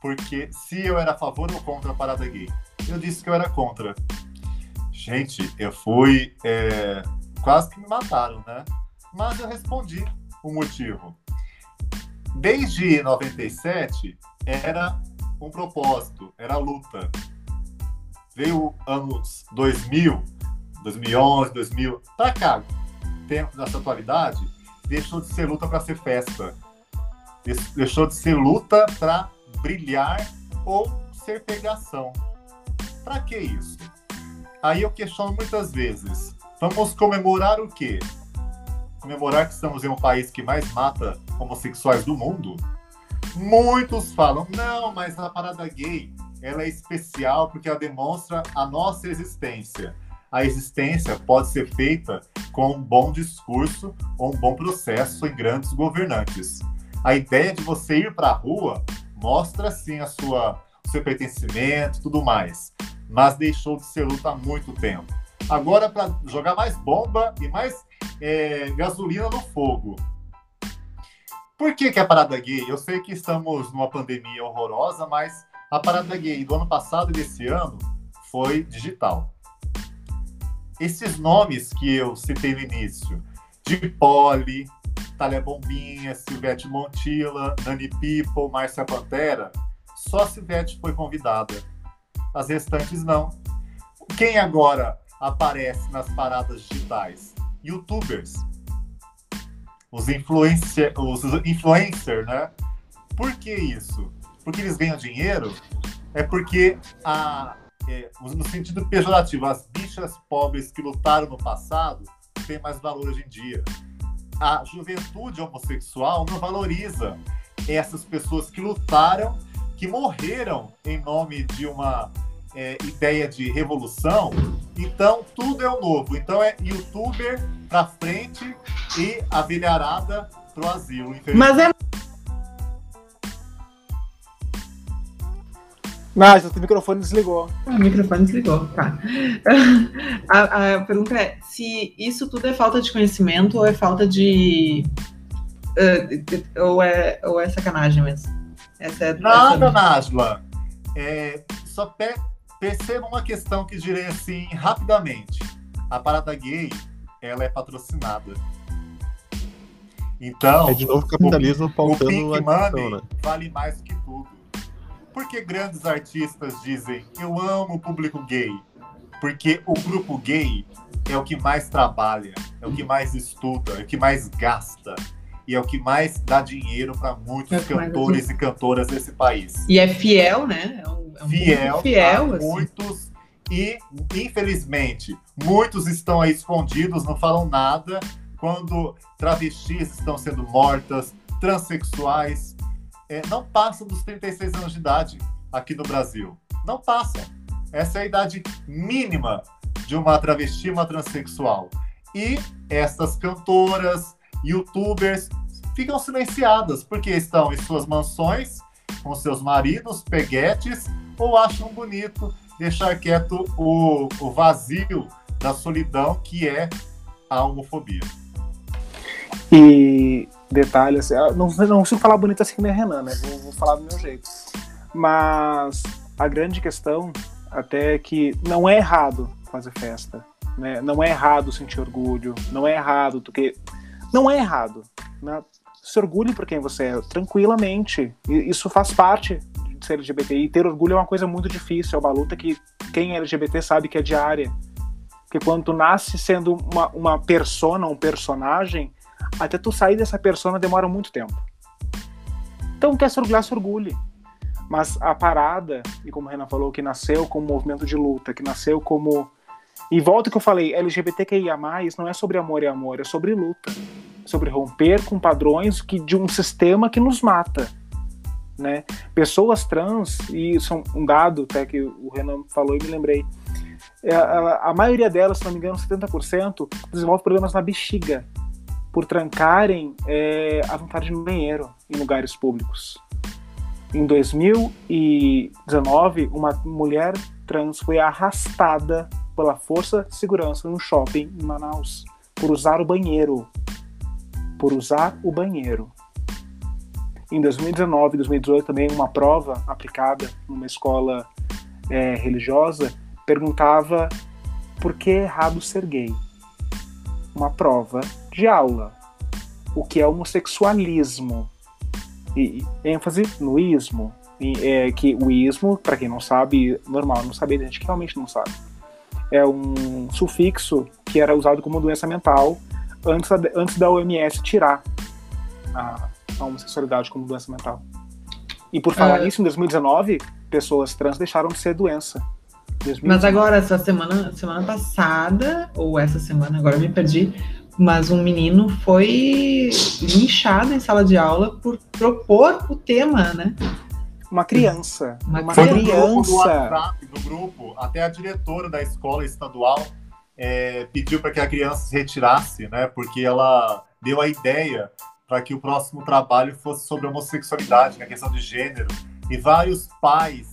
Porque se eu era a favor ou contra a parada gay. Eu disse que eu era contra. Gente, eu fui. É, quase que me mataram, né? Mas eu respondi o motivo. Desde 97, era um propósito, era luta veio anos 2000, 2011, 2000, pra cá, tempo dessa atualidade, deixou de ser luta para ser festa. Deixou de ser luta para brilhar ou ser pegação. Para que isso? Aí eu questiono muitas vezes. Vamos comemorar o quê? Comemorar que estamos em um país que mais mata homossexuais do mundo? Muitos falam, não, mas a parada gay ela é especial porque ela demonstra a nossa existência. A existência pode ser feita com um bom discurso ou um bom processo em grandes governantes. A ideia de você ir para a rua mostra sim a sua seu pertencimento, tudo mais, mas deixou de ser luta há muito tempo. Agora para jogar mais bomba e mais é, gasolina no fogo. Por que, que a parada gay? Eu sei que estamos numa pandemia horrorosa, mas a parada gay do ano passado e desse ano foi digital. Esses nomes que eu citei no início, de Poli, Thalia Bombinha, Silvete Montilla, Nani People, Márcia Pantera, só a Silvete foi convidada. As restantes não. Quem agora aparece nas paradas digitais? Youtubers. Os influencer, os influencer, né? Por que isso? Porque eles ganham dinheiro, é porque, a, é, no sentido pejorativo, as bichas pobres que lutaram no passado têm mais valor hoje em dia. a juventude homossexual não valoriza essas pessoas que lutaram, que morreram em nome de uma é, ideia de revolução. Então, tudo é o novo. Então, é youtuber pra frente e a velharada pro asilo. Mas é. Nádia, o microfone desligou. O microfone desligou, tá. A, a, pergunta é se isso tudo é falta de conhecimento ou é falta de. Uh, ou, é, ou é sacanagem mesmo? Essa é, Nada, essa... Nájula. É, só pe perceba uma questão que direi assim rapidamente. A parada gay, ela é patrocinada. Então, é de novo capitalismo o, pautando o Pink Money né? vale mais que tudo. Porque grandes artistas dizem eu amo o público gay? Porque o grupo gay é o que mais trabalha, é o que mais estuda, é o que mais gasta e é o que mais dá dinheiro para muitos é cantores e cantoras desse país. E é fiel, né? É um, é um fiel, fiel a assim. muitos e infelizmente muitos estão aí escondidos, não falam nada quando travestis estão sendo mortas, transexuais é, não passam dos 36 anos de idade aqui no Brasil. Não passam. Essa é a idade mínima de uma travesti, uma transexual. E essas cantoras, youtubers, ficam silenciadas porque estão em suas mansões com seus maridos, peguetes, ou acham bonito deixar quieto o, o vazio da solidão que é a homofobia. E detalhes. Não, não consigo falar bonito assim que nem Renan, né? Vou, vou, falar do meu jeito. Mas a grande questão até é que não é errado fazer festa. Né? Não é errado sentir orgulho. Não é errado. Porque... Não é errado. Né? Se orgulhe por quem você é, tranquilamente. Isso faz parte de ser LGBT. E ter orgulho é uma coisa muito difícil. É uma luta que quem é LGBT sabe que é diária. Porque quando tu nasce sendo uma, uma persona, um personagem, até tu sair dessa persona demora muito tempo. Então, quer se orgulhar, se orgulhe. Mas a parada, e como a Renan falou, que nasceu como movimento de luta, que nasceu como. E volta que eu falei, LGBTQIA, não é sobre amor e amor, é sobre luta. Sobre romper com padrões que, de um sistema que nos mata. Né? Pessoas trans, e isso é um dado até que o Renan falou e me lembrei. É, a, a maioria delas, se não me engano, 70%, desenvolve problemas na bexiga por trancarem é, a vontade no banheiro em lugares públicos. Em 2019, uma mulher trans foi arrastada pela força de segurança no shopping em Manaus por usar o banheiro. Por usar o banheiro. Em 2019 e 2018 também uma prova aplicada numa escola é, religiosa perguntava por que é errado ser gay. Uma prova de aula, o que é homossexualismo. E, ênfase no ismo, e, é, que o ismo, para quem não sabe, normal não saber, a gente que realmente não sabe, é um sufixo que era usado como doença mental antes da, antes da OMS tirar a, a homossexualidade como doença mental. E por falar é... nisso, em 2019, pessoas trans deixaram de ser doença. 2019. Mas agora, essa semana, semana passada, ou essa semana, agora eu me perdi, mas um menino foi linchado em sala de aula por propor o tema, né? Uma criança. Uma, uma criança. No grupo, WhatsApp, no grupo, até a diretora da escola estadual é, pediu para que a criança se retirasse, né? Porque ela deu a ideia para que o próximo trabalho fosse sobre homossexualidade, na né? questão de gênero. E vários pais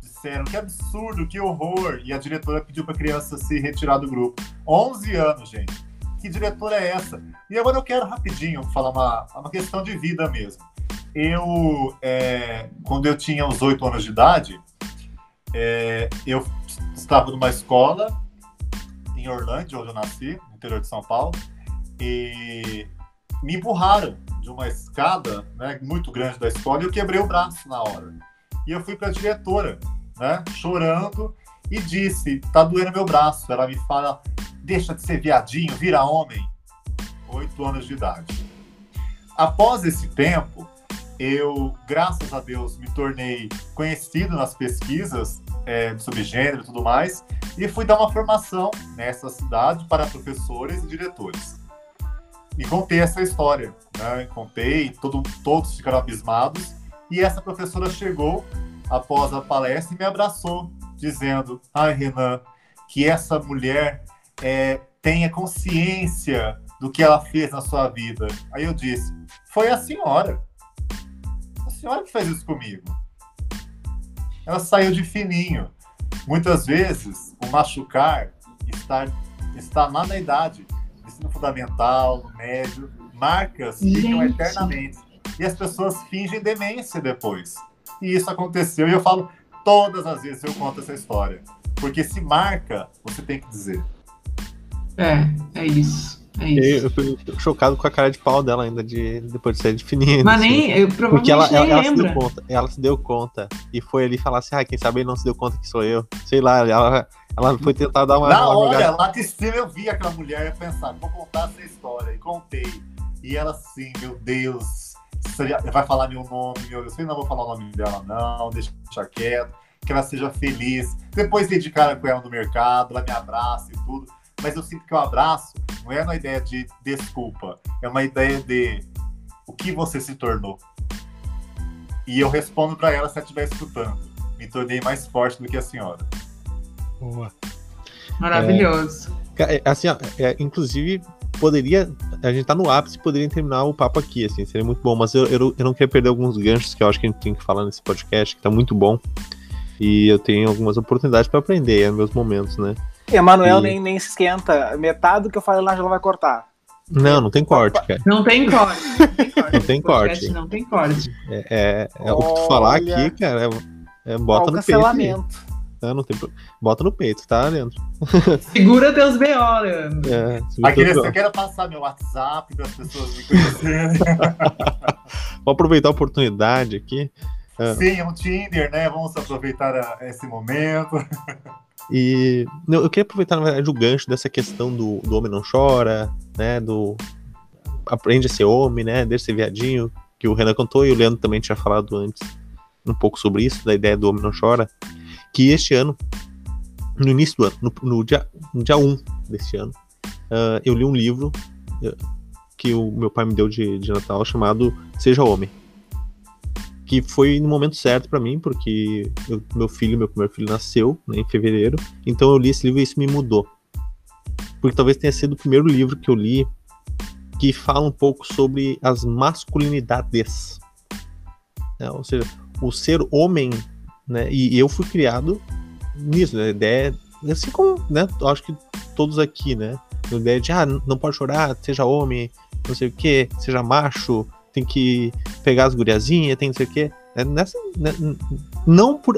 disseram que absurdo, que horror. E a diretora pediu para a criança se retirar do grupo. 11 anos, gente que diretora é essa? E agora eu quero rapidinho falar uma, uma questão de vida mesmo. Eu, é, quando eu tinha uns oito anos de idade, é, eu estava numa escola em Orlândia, onde eu nasci, no interior de São Paulo, e me empurraram de uma escada né, muito grande da escola e eu quebrei o braço na hora. E eu fui para a diretora, né, chorando, e disse: tá doendo meu braço. Ela me fala: deixa de ser viadinho, vira homem. Oito anos de idade. Após esse tempo, eu, graças a Deus, me tornei conhecido nas pesquisas é, sobre gênero e tudo mais, e fui dar uma formação nessa cidade para professores e diretores. e contei essa história, né? Contei, todo, todos ficaram abismados. E essa professora chegou após a palestra e me abraçou, dizendo: Ai, Renan, que essa mulher é, tenha consciência do que ela fez na sua vida. Aí eu disse: Foi a senhora. A senhora que fez isso comigo. Ela saiu de fininho. Muitas vezes, o machucar está, está lá na idade, no ensino fundamental, no médio, marcas ficam eternamente. E as pessoas fingem demência depois. E isso aconteceu, e eu falo todas as vezes eu conto essa história. Porque se marca, você tem que dizer. É, é isso. É isso. Eu fui chocado com a cara de pau dela ainda, de, depois de ser de. Mas nem, eu provavelmente Porque ela, ela, nem ela se lembra. deu conta, ela se deu conta e foi ali falar assim, ah, quem sabe ele não se deu conta que sou eu. Sei lá, ela, ela foi tentar dar uma. Na uma hora, jogada. lá de cima eu vi aquela mulher pensar, vou contar essa história. E contei. E ela assim, meu Deus, seria- vai falar meu nome, meu. Eu falei, não vou falar o nome dela, não, deixa quieto, que ela seja feliz. Depois dei de cara com ela no mercado, ela me abraça e tudo. Mas eu sinto que o abraço não é uma ideia de desculpa, é uma ideia de o que você se tornou. E eu respondo pra ela se ela estiver escutando. Me tornei mais forte do que a senhora. Boa. Maravilhoso. Ca- é, Assim, ó, é, inclusive, poderia. A gente tá no ápice poderia terminar o papo aqui, assim, seria muito bom. Mas eu, eu, não- eu não queria perder alguns ganchos que eu acho que a gente tem que falar nesse podcast, que tá muito bom. E eu tenho algumas oportunidades pra aprender, é meus momentos, né? Emanuel E- nem, nem se esquenta. Metade do que eu falei lá já vai cortar. Não, não tem corte, cara. Não tem corte. Não tem corte. Não tem corte. Não tem corte. É, é- é o que tu falar aqui, cara, é, é bota o no peito. aí. Cancelamento. Não, tem Bota no peito, tá, Leandro? Segura teus B.O., Leandro. É, você- eu quero passar meu WhatsApp para as pessoas me conhecerem. Vou aproveitar a oportunidade aqui. É. Sim, é um Tinder, né? Vamos aproveitar a- esse momento. E eu queria aproveitar, na verdade, o gancho dessa questão do, do homem não chora, né? Do aprende a ser homem, né? Deixa ser viadinho, que o Renan contou e o Leandro também tinha falado antes um pouco sobre isso, da ideia do homem não chora. Que este ano, no início do ano, no, no dia, no dia 1 deste ano, ah, eu li um livro eh, que o meu pai me deu de, de Natal chamado Seja Homem. Que foi no momento certo pra mim, porque eu- meu filho, meu primeiro filho, nasceu né, em fevereiro. Então eu li esse livro e isso me mudou. Porque talvez tenha sido o primeiro livro que eu li que fala um pouco sobre as masculinidades. né? Ou seja, o ser homem, né? E eu fui criado nisso, né? Ideia, assim como, né? Acho que todos aqui, né? A ideia de, ah, não pode chorar, seja homem, não sei o que, seja macho, tem que pegar as guriazinhas, tem não sei o que. Nessa, né, não por,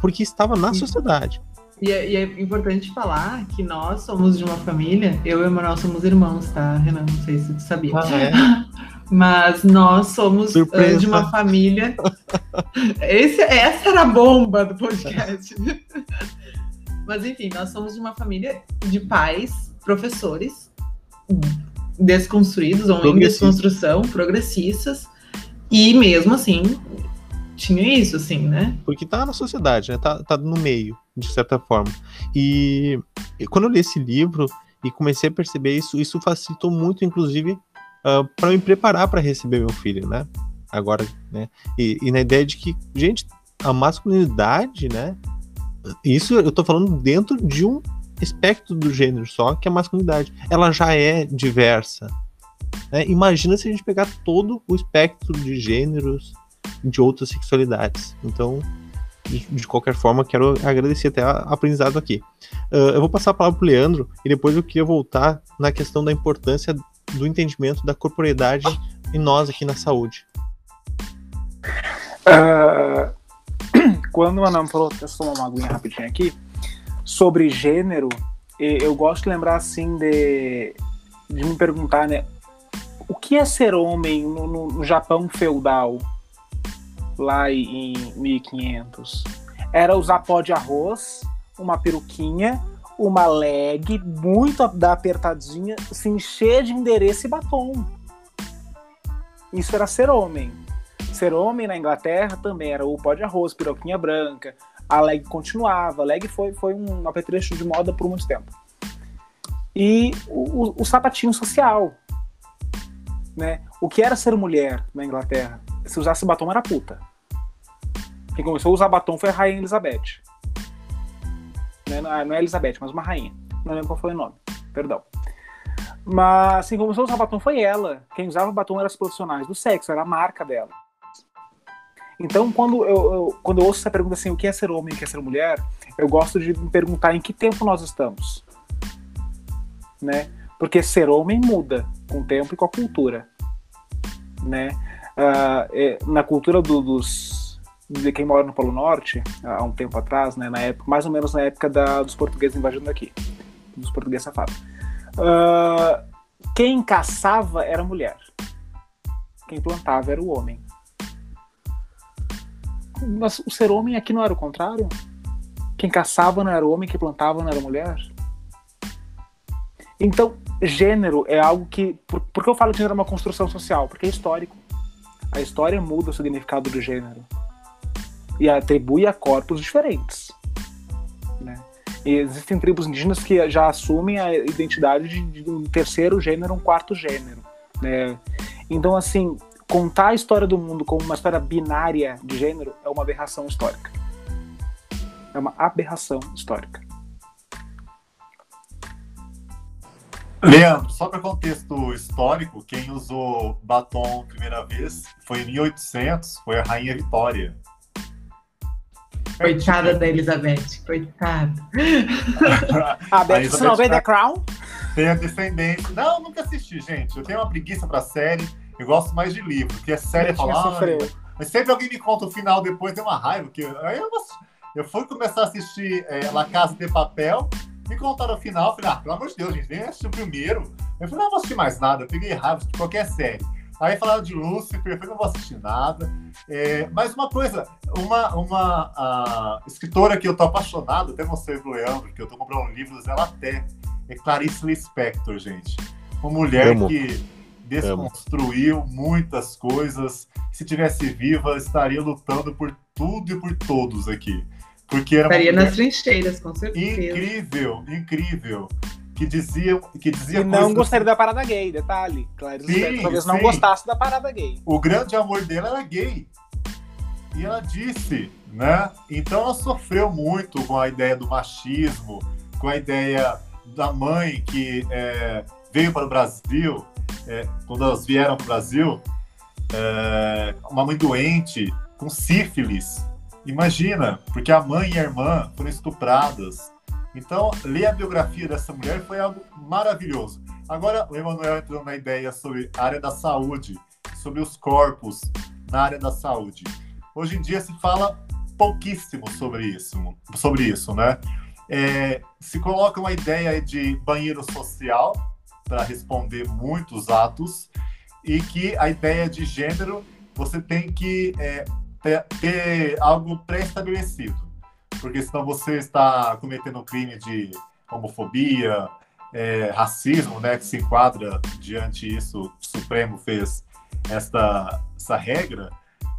porque estava na sociedade. E é, e é importante falar que nós somos de uma família, eu e o Emanuel somos irmãos, tá, Renan? Não sei se tu sabia. é? Mas nós somos Surpresa. eh, de uma família. Esse, essa era a bomba do podcast. Mas enfim, nós somos de uma família de pais, professores, desconstruídos ou em desconstrução, progressistas, e mesmo assim tinha isso, assim, né? Porque tá na sociedade, né? Tá, tá no meio, de certa forma. E, e quando eu li esse livro e comecei a perceber isso, isso facilitou muito, inclusive, para me preparar para receber meu filho, né? Agora, né? E, e na ideia de que, gente, a masculinidade, né? Isso eu tô falando dentro de um espectro do gênero só, que é a masculinidade. Ela já é diversa. né? Imagina se a gente pegar todo o espectro de gêneros de outras sexualidades. Então, de, de qualquer forma, quero agradecer até a aprendizado aqui. Uh, eu vou passar a palavra pro Leandro e depois eu queria voltar na questão da importância do entendimento da corporeidade em nós aqui na saúde. Ah, quando o Anam falou, deixa eu tomar uma aguinha rapidinho aqui, sobre gênero, eu gosto de lembrar assim de, de me perguntar, né? O que é ser homem no, no- no Japão feudal, lá em, em 1500? Era usar pó de arroz, uma peruquinha, uma leg muito da apertadinha, se encher de endereço e batom. Isso era ser homem. Ser homem na Inglaterra também era o pó de arroz, piroquinha branca. A leg continuava. A leg foi, foi um apetrecho de moda por muito tempo. E o, o- o sapatinho social. Né? O que era ser mulher na Inglaterra? Se usasse batom era puta. Quem começou a usar batom foi a Rainha Elizabeth. Né? Não é Elizabeth, mas uma rainha. Não lembro qual foi o nome. Perdão. Mas quem começou a usar batom foi ela. Quem usava batom eram os profissionais do sexo, era a marca dela. Então, quando eu, eu, quando eu ouço essa pergunta assim, o que é ser homem e o que é ser mulher, eu gosto de me perguntar em que tempo nós estamos. Né? Porque ser homem muda com o tempo e com a cultura. Né? Uh, é, na cultura do, dos, de quem mora no Polo Norte, há um tempo atrás, né, na época, mais ou menos na época da, dos portugueses invadindo aqui, dos portugueses safados. Uh, quem caçava era a mulher. Quem plantava era o homem. Mas o ser homem aqui não era o contrário? Quem caçava não era o homem, quem plantava não era a mulher? Então, gênero é algo que. Por, por que eu falo que gênero é uma construção social? Porque é histórico. A história muda o significado do gênero. E atribui a corpos diferentes. Né? Existem tribos indígenas que já assumem a identidade de, de um terceiro gênero, um quarto gênero. Né? Então, assim, contar a história do mundo como uma história binária de gênero é uma aberração histórica. É uma aberração histórica. Leandro, só para contexto histórico, quem usou batom primeira vez foi em 1800, foi a Rainha Vitória. Coitada da Elizabeth, coitada. a Beth, você não vê The Crown? Tem a descendência. Não, nunca assisti, gente. Eu tenho uma preguiça pra série. Eu gosto mais de livro, porque é série falar. Mas sempre alguém me conta o final depois, tem uma raiva. Que... Aí eu, eu fui começar a assistir é, La Casa de Papel, me contaram o final, falei, ah, pelo amor de Deus, gente, vem assistir o primeiro. Eu falei, não, não vou assistir mais nada, eu peguei raiva de qualquer série. Aí falaram de Lúcifer, eu falei, não vou assistir nada. É, mas uma coisa, uma, uma escritora que eu tô apaixonado, até mostrei pro Leandro, que eu tô comprando livros, ela até, é Clarice Lispector, gente. Uma mulher Amo. que desconstruiu Amo. muitas coisas. Se tivesse viva, estaria lutando por tudo e por todos aqui. Porque era Estaria nas trincheiras, com certeza. Incrível, incrível. Que dizia, que dizia e não gostaria da parada gay, detalhe. Claro, sim, talvez sim. não gostasse da parada gay. O grande amor dela era gay. E ela disse, né? Então ela sofreu muito com a ideia do machismo, com a ideia da mãe que é, veio para o Brasil, é, quando elas vieram para o Brasil, é, uma mãe doente, com sífilis, Imagina, porque a mãe e a irmã foram estupradas. Então, ler a biografia dessa mulher foi algo maravilhoso. Agora, o Emanuel entrou na ideia sobre a área da saúde, sobre os corpos na área da saúde. Hoje em dia se fala pouquíssimo sobre isso, sobre isso, né? É, se coloca uma ideia de banheiro social para responder muitos atos e que a ideia de gênero você tem que é, ter, ter algo pré-estabelecido. Porque senão você está cometendo um crime de homofobia, é, racismo, né, que se enquadra diante isso, o Supremo fez esta, essa regra,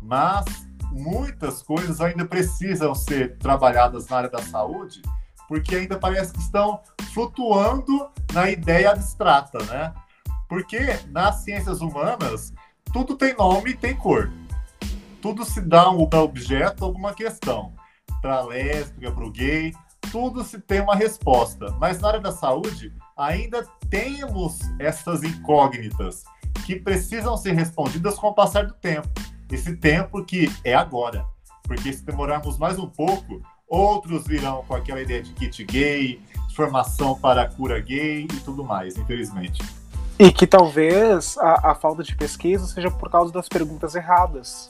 mas muitas coisas ainda precisam ser trabalhadas na área da saúde, porque ainda parece que estão flutuando na ideia abstrata, né? Porque nas ciências humanas tudo tem nome e tem cor tudo se dá um objeto, alguma questão. Para lésbica, para o gay, tudo se tem uma resposta. Mas na área da saúde, ainda temos essas incógnitas que precisam ser respondidas com o passar do tempo. Esse tempo que é agora. Porque se demorarmos mais um pouco, outros virão com aquela ideia de kit gay, formação para cura gay e tudo mais, infelizmente. E que talvez a, a falta de pesquisa seja por causa das perguntas erradas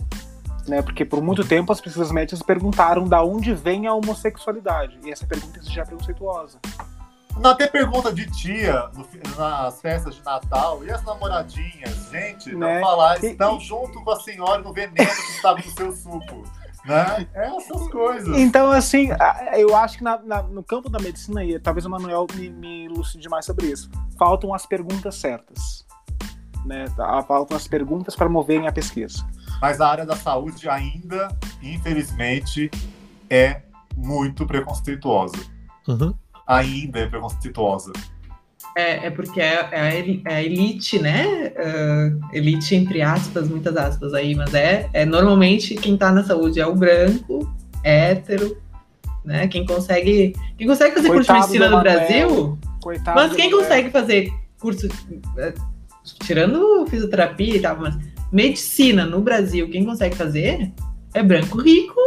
né? Porque por muito tempo as pesquisas médicas perguntaram da onde vem a homossexualidade. E essa pergunta já é preconceituosa. Até pergunta de tia no, nas festas de Natal. E as namoradinhas? Gente, né? não falar, estão e, junto com a senhora no veneno que estava no seu suco. Né? É essas coisas. Então, assim, eu acho que na, na, no campo da medicina, e talvez o Manuel me, me elucide mais sobre isso, faltam as perguntas certas. Né? Faltam as perguntas para moverem a pesquisa. Mas a área da saúde ainda, infelizmente, é muito preconceituosa. Uhum. Ainda é preconceituosa. É, é porque é, é, a é elite, né? Uh, elite entre aspas, muitas aspas aí, mas é, é normalmente quem tá na saúde é o branco, hétero, né? Quem consegue, quem consegue fazer curso de Coitado medicina no. Brasil, Coitado mas quem consegue fazer curso, eh, tirando fisioterapia e tal, mas medicina no Brasil, quem consegue fazer é branco rico.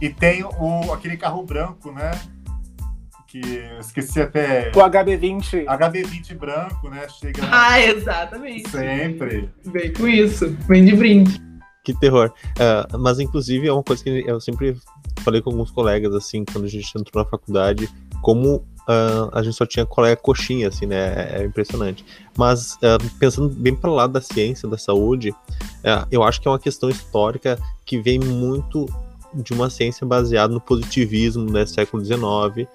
E tem o, aquele carro branco, né? Que eu esqueci até. O HB20. HB20 branco, né? Chega Ah, exatamente. sempre. Vem com isso, vem de brinde. Que terror. Ah, mas, inclusive, é uma coisa que eu sempre falei com alguns colegas, assim, quando a gente entrou na faculdade, como ah, a gente só tinha colega coxinha, assim, né? É, é impressionante. Mas, ah, pensando bem para o lado da ciência, da saúde, ah, eu acho que é uma questão histórica que vem muito de uma ciência baseada no positivismo do século XIX,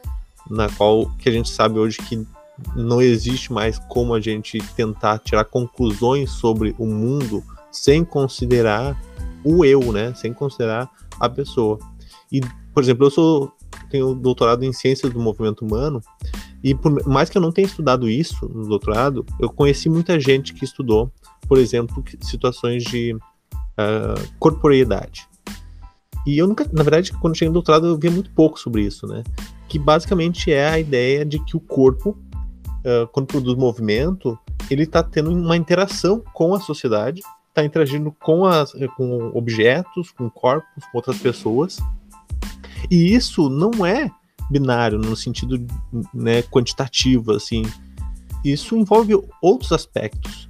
na qual que a gente sabe hoje que não existe mais como a gente tentar tirar conclusões sobre o mundo sem considerar o eu, né? Sem considerar a pessoa. E, por exemplo, eu sou tenho doutorado em ciências do movimento humano e por mais que eu não tenha estudado isso no doutorado, eu conheci muita gente que estudou, por exemplo, situações de ah, corporeidade. E eu nunca, na verdade, quando cheguei no doutorado, eu via muito pouco sobre isso, né? Que basicamente é a ideia de que o corpo, ah, quando produz movimento, ele está tendo uma interação com a sociedade, está interagindo com, as, com objetos, com corpos, com outras pessoas. E isso não é binário no sentido né, quantitativo, assim. Isso envolve outros aspectos.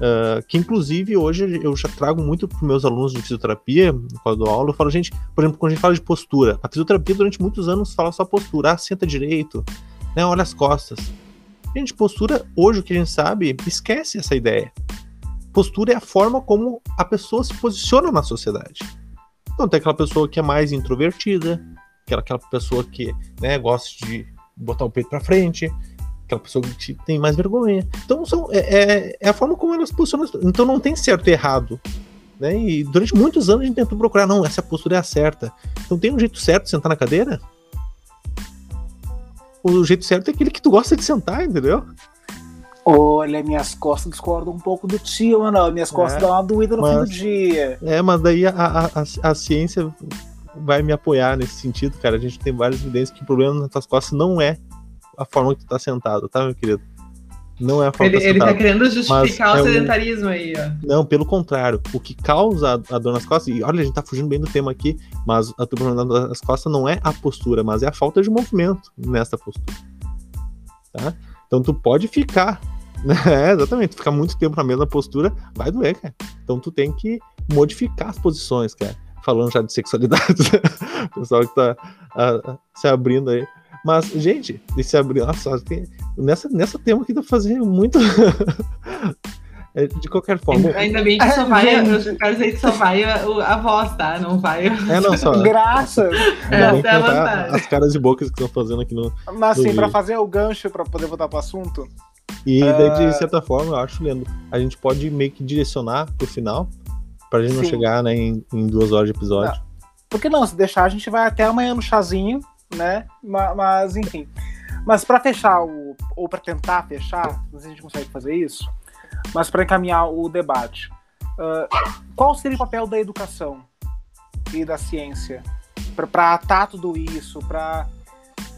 ah, que inclusive hoje eu já trago muito para meus alunos de fisioterapia, quando eu dou aula, eu falo, gente, por exemplo, quando a gente fala de postura, a fisioterapia durante muitos anos fala só postura, ah, senta direito, né, olha as costas. Gente, postura, hoje o que a gente sabe, esquece essa ideia. Postura é a forma como a pessoa se posiciona na sociedade. Então tem aquela pessoa que é mais introvertida, aquela, aquela pessoa que né, gosta de botar o peito pra frente, aquela pessoa que tem mais vergonha. Então são, é, é- é a forma como elas posicionam. Então não tem certo e errado. Né? E durante muitos anos a gente tentou procurar, não, essa postura é a certa. Então tem um jeito certo de sentar na cadeira? O jeito certo é aquele que tu gosta de sentar, entendeu? Olha, minhas costas discordam um pouco do tio, mano. Minhas costas É, dão uma doída no fim mas- do dia. É, mas daí a, a, a, a ciência vai me apoiar nesse sentido, cara. A gente tem várias evidências que o problema nas tuas costas não é a forma que tu tá sentado, tá, meu querido? Não é a forma Ele, que tu tá ele tá sentado. querendo justificar Mas o é um- sedentarismo aí, ó. Não, pelo contrário. O que causa a, dor nas costas, e olha, a gente tá fugindo bem do tema aqui, mas o problema das costas não é a postura, mas é a falta de movimento nessa postura. Tá? Então tu pode ficar, né? É, exatamente, ficar muito tempo na mesma postura, vai doer, cara. Então tu tem que modificar as posições, cara. Falando já de sexualidade, o pessoal que tá ah, se abrindo aí. Mas, gente, esse abrir, nossa, tem- nessa, nessa tema aqui dá pra fazer muito. É, de qualquer forma. Ainda bem que só Ah, vai, gente. eu quero dizer que só vai a, a voz, tá? Não vai. É, não, só. Graças! É, é a tá as caras e bocas que estão fazendo aqui no. Mas assim, livro. fazer o gancho pra poder voltar pro assunto, E daí, Ah. de certa forma, eu acho, Leandro, a gente pode meio que direcionar pro final, pra gente não Sim. chegar né, em, em duas horas de episódio. por que não? Se deixar, a gente vai até amanhã no chazinho, né? Ma- Mas, enfim. Mas pra fechar, o, ou pra tentar fechar, não sei se a gente consegue fazer isso, mas pra encaminhar o debate, ah, qual seria o papel da educação e da ciência pra atar tudo isso, pra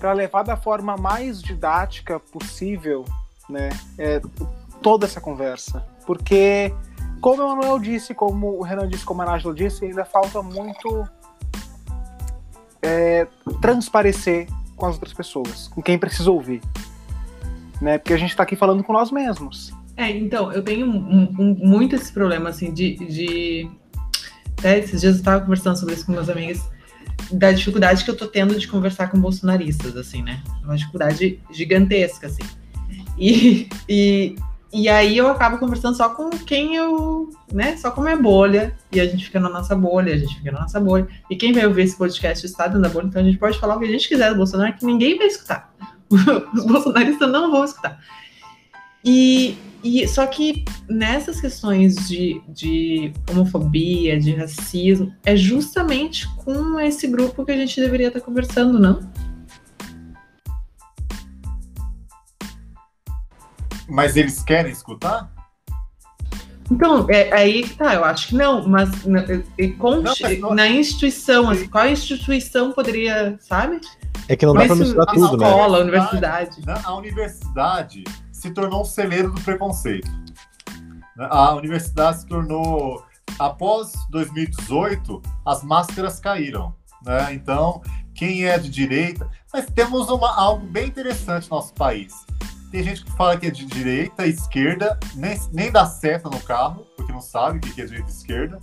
pra levar da forma mais didática possível, né? é, toda essa conversa? Porque, como o Manuel disse, como o Renan disse, como a Nájila disse, ainda falta muito é, transparecer com as outras pessoas, com quem precisa ouvir. Né? Porque a gente tá aqui falando com nós mesmos. É, então, eu tenho um- um- muito esse problema, assim, de, de. Até esses dias eu estava conversando sobre isso com meus amigos, da dificuldade que eu tô tendo de conversar com bolsonaristas, assim, né? Uma dificuldade gigantesca, assim. E, e, e aí eu acabo conversando só com quem eu, né? Só com a minha bolha, e a gente fica na nossa bolha, a gente fica na nossa bolha. E quem vai ouvir esse podcast está dentro da bolha, então a gente pode falar o que a gente quiser do Bolsonaro, que ninguém vai escutar. Os bolsonaristas não vão escutar. E, e só que nessas questões de, de homofobia, de racismo, é justamente com esse grupo que a gente deveria estar conversando, não? Mas eles querem escutar? Então, é, é aí que tá, eu acho que não, mas na, com, não, na instituição, assim, qual instituição poderia, sabe? É que não dá pra misturar tudo, né? Escola, universidade. A universidade se tornou um celeiro do preconceito. A universidade se tornou, após 2018, as máscaras caíram. Né? Então, quem é de direita. Mas temos uma, algo bem interessante no nosso país. Tem gente que fala que é de direita, esquerda, nem, nem dá seta no carro, porque não sabe o que é direita e esquerda.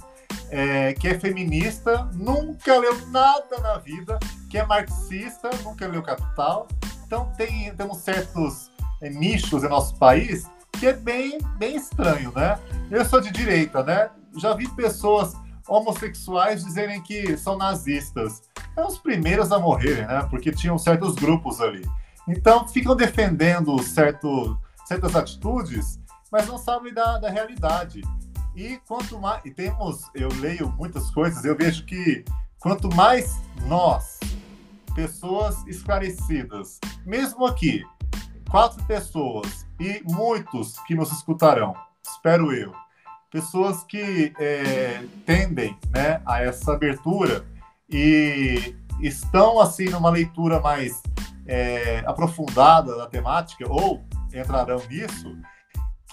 É, que é feminista, nunca leu nada na vida, que é marxista, nunca leu Capital. Então tem, temos certos é, nichos em nosso país que é bem, bem estranho, né? Eu sou de direita, né? Já vi pessoas homossexuais dizerem que são nazistas. São os primeiros a morrerem, né? Porque tinham certos grupos ali. Então, ficam defendendo certo, certas atitudes, mas não sabem da, da realidade. E quanto mais. E temos. Eu leio muitas coisas, eu vejo que quanto mais nós, pessoas esclarecidas, mesmo aqui, quatro pessoas e muitos que nos escutarão, espero eu, pessoas que é, tendem né, a essa abertura e estão assim numa leitura mais é, aprofundada da temática ou entrarão nisso,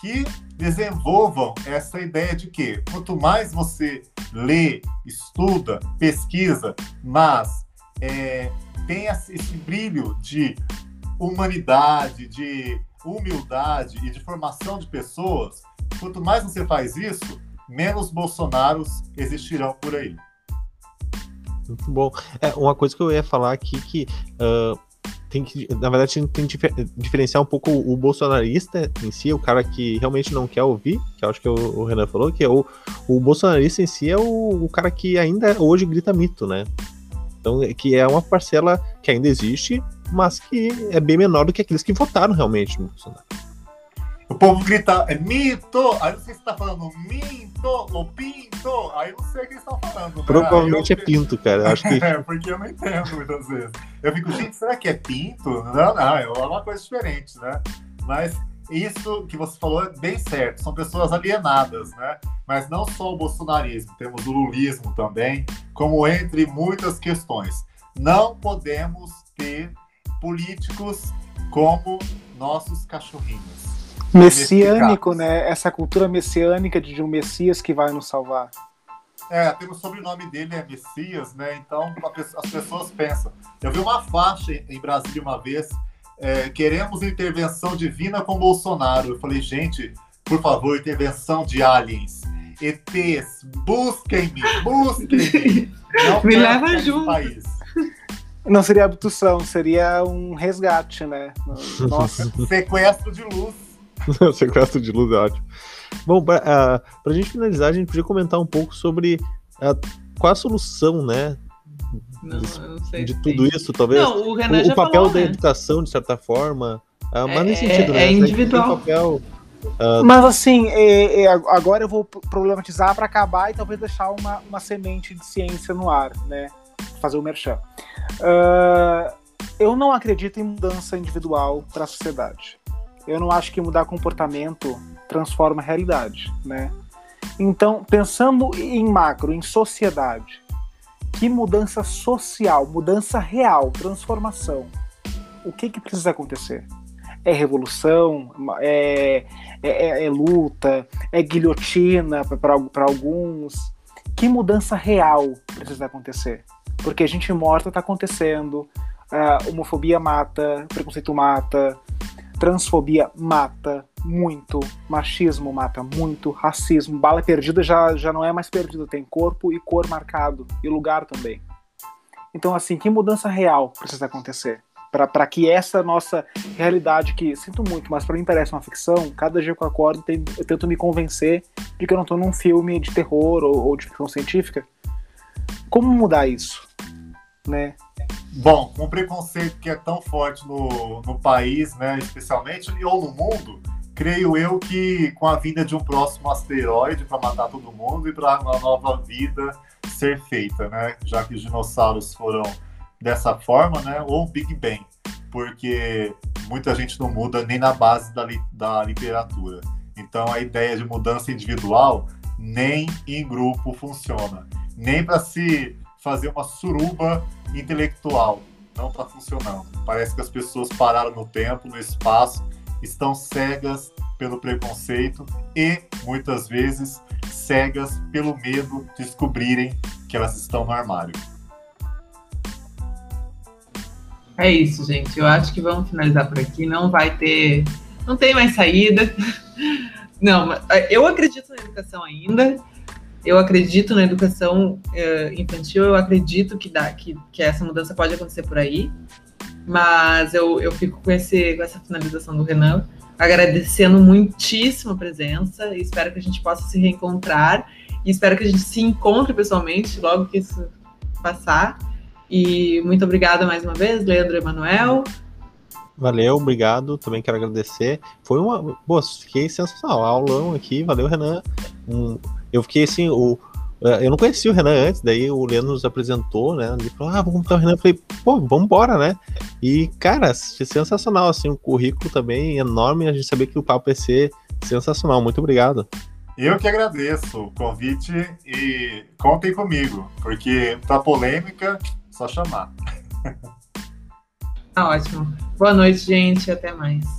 que desenvolvam essa ideia de que quanto mais você lê, estuda, pesquisa, mas é, tem esse brilho de humanidade, de humildade e de formação de pessoas, quanto mais você faz isso, menos Bolsonaros existirão por aí. Muito bom. É, uma coisa que eu ia falar aqui que uh, tem que, na verdade, tem que diferenciar um pouco o, bolsonarista em si, o cara que realmente não quer ouvir, que eu acho que o, Renan falou, que é o, o bolsonarista em si é o, o, cara que ainda hoje grita mito, né? Então, que é uma parcela que ainda existe, mas que é bem menor do que aqueles que votaram realmente no Bolsonaro. O povo grita, é mito! Aí não sei se tá falando minto ou pinto, aí não sei o que eles estão falando. Né? Provavelmente eu... é pinto, cara. Acho que... é, porque eu não entendo muitas vezes. Eu fico, gente, será que é pinto? Não, não, é uma coisa diferente, né? Mas isso que você falou é bem certo, são pessoas alienadas, né? Mas não só o bolsonarismo, temos o lulismo também, como entre muitas questões. Não podemos ter políticos como nossos cachorrinhos messiânico, né? Essa cultura messiânica de um Messias que vai nos salvar. É, tem o sobrenome dele é Messias, né? Então as pessoas pensam. Eu vi uma faixa em Brasília uma vez, é, queremos intervenção divina com Bolsonaro. Eu falei, gente, por favor, intervenção de aliens. ETs, busquem-me, busquem-me. Me leva junto. País. Não seria abdução, seria um resgate, né? Nossa. Sequestro de luz. Sequestro de luz é ótimo. Bom, para uh, a gente finalizar, a gente podia comentar um pouco sobre uh, qual a solução, né? Não, de, de tudo isso, talvez. Não, o, Renan o, o papel falou, da né? educação, de certa forma. Uh, mas é, nesse sentido, é, né? É individual. Papel, mas assim, é, é, agora eu vou problematizar para acabar e talvez deixar uma, uma semente de ciência no ar, né? Fazer o merchan. eu não acredito em mudança individual para a sociedade eu não acho que mudar comportamento transforma a realidade, né? Então, pensando em macro, em sociedade, que mudança social, mudança real, transformação, o que, que precisa acontecer? É revolução? É, é, é, é luta? É guilhotina para alguns? Que mudança real precisa acontecer? Porque gente morta está acontecendo, homofobia mata, preconceito mata, transfobia mata muito, machismo mata muito, racismo, bala perdida já, já não é mais perdida, tem corpo e cor marcado, e lugar também. Então, assim, que mudança real precisa acontecer? para que essa nossa realidade, que sinto muito, mas para mim parece uma ficção, cada dia que eu acordo eu tento me convencer de que eu não estou num filme de terror ou, ou de ficção científica. Como mudar isso? Né? Bom, um preconceito que é tão forte no, no país, né, especialmente, ou no mundo, creio eu que com a vinda de um próximo asteroide para matar todo mundo e para uma nova vida ser feita, né? Já que os dinossauros foram dessa forma, né? Ou Big Bang, porque muita gente não muda nem na base da, li, da literatura. Então a ideia de mudança individual nem em grupo funciona. Nem para se fazer uma suruba intelectual. Não está funcionando. Parece que as pessoas pararam no tempo, no espaço, estão cegas pelo preconceito e, muitas vezes, cegas pelo medo de descobrirem que elas estão no armário. É isso, gente. Eu acho que vamos finalizar por aqui. Não vai ter. Não tem mais saída. Não, eu acredito na educação ainda. Eu acredito na educação uh, infantil. Eu acredito que, dá, que, que essa mudança pode acontecer por aí. Mas eu, eu fico com, esse, com essa finalização do Renan, agradecendo muitíssimo a presença. Espero que a gente possa se reencontrar. E espero que a gente se encontre pessoalmente logo que isso passar. E muito obrigada mais uma vez, Leandro Emanuel. Valeu, obrigado. Também quero agradecer. Foi uma. Pô, fiquei sensacional. Aulão aqui, valeu, Renan. Um, eu fiquei assim, o, é, eu não conhecia o Renan antes, daí o Leandro nos apresentou, né? Ele falou, ah, vamos botar o Renan. Eu falei, pô, vamos embora, né? E, cara, sensacional, assim, o currículo também enorme. A gente sabia que o papo ia ser sensacional. Muito obrigado. Eu que agradeço o convite e contem comigo, porque pra polêmica só chamar. Tá ótimo. Boa noite, gente. Até mais.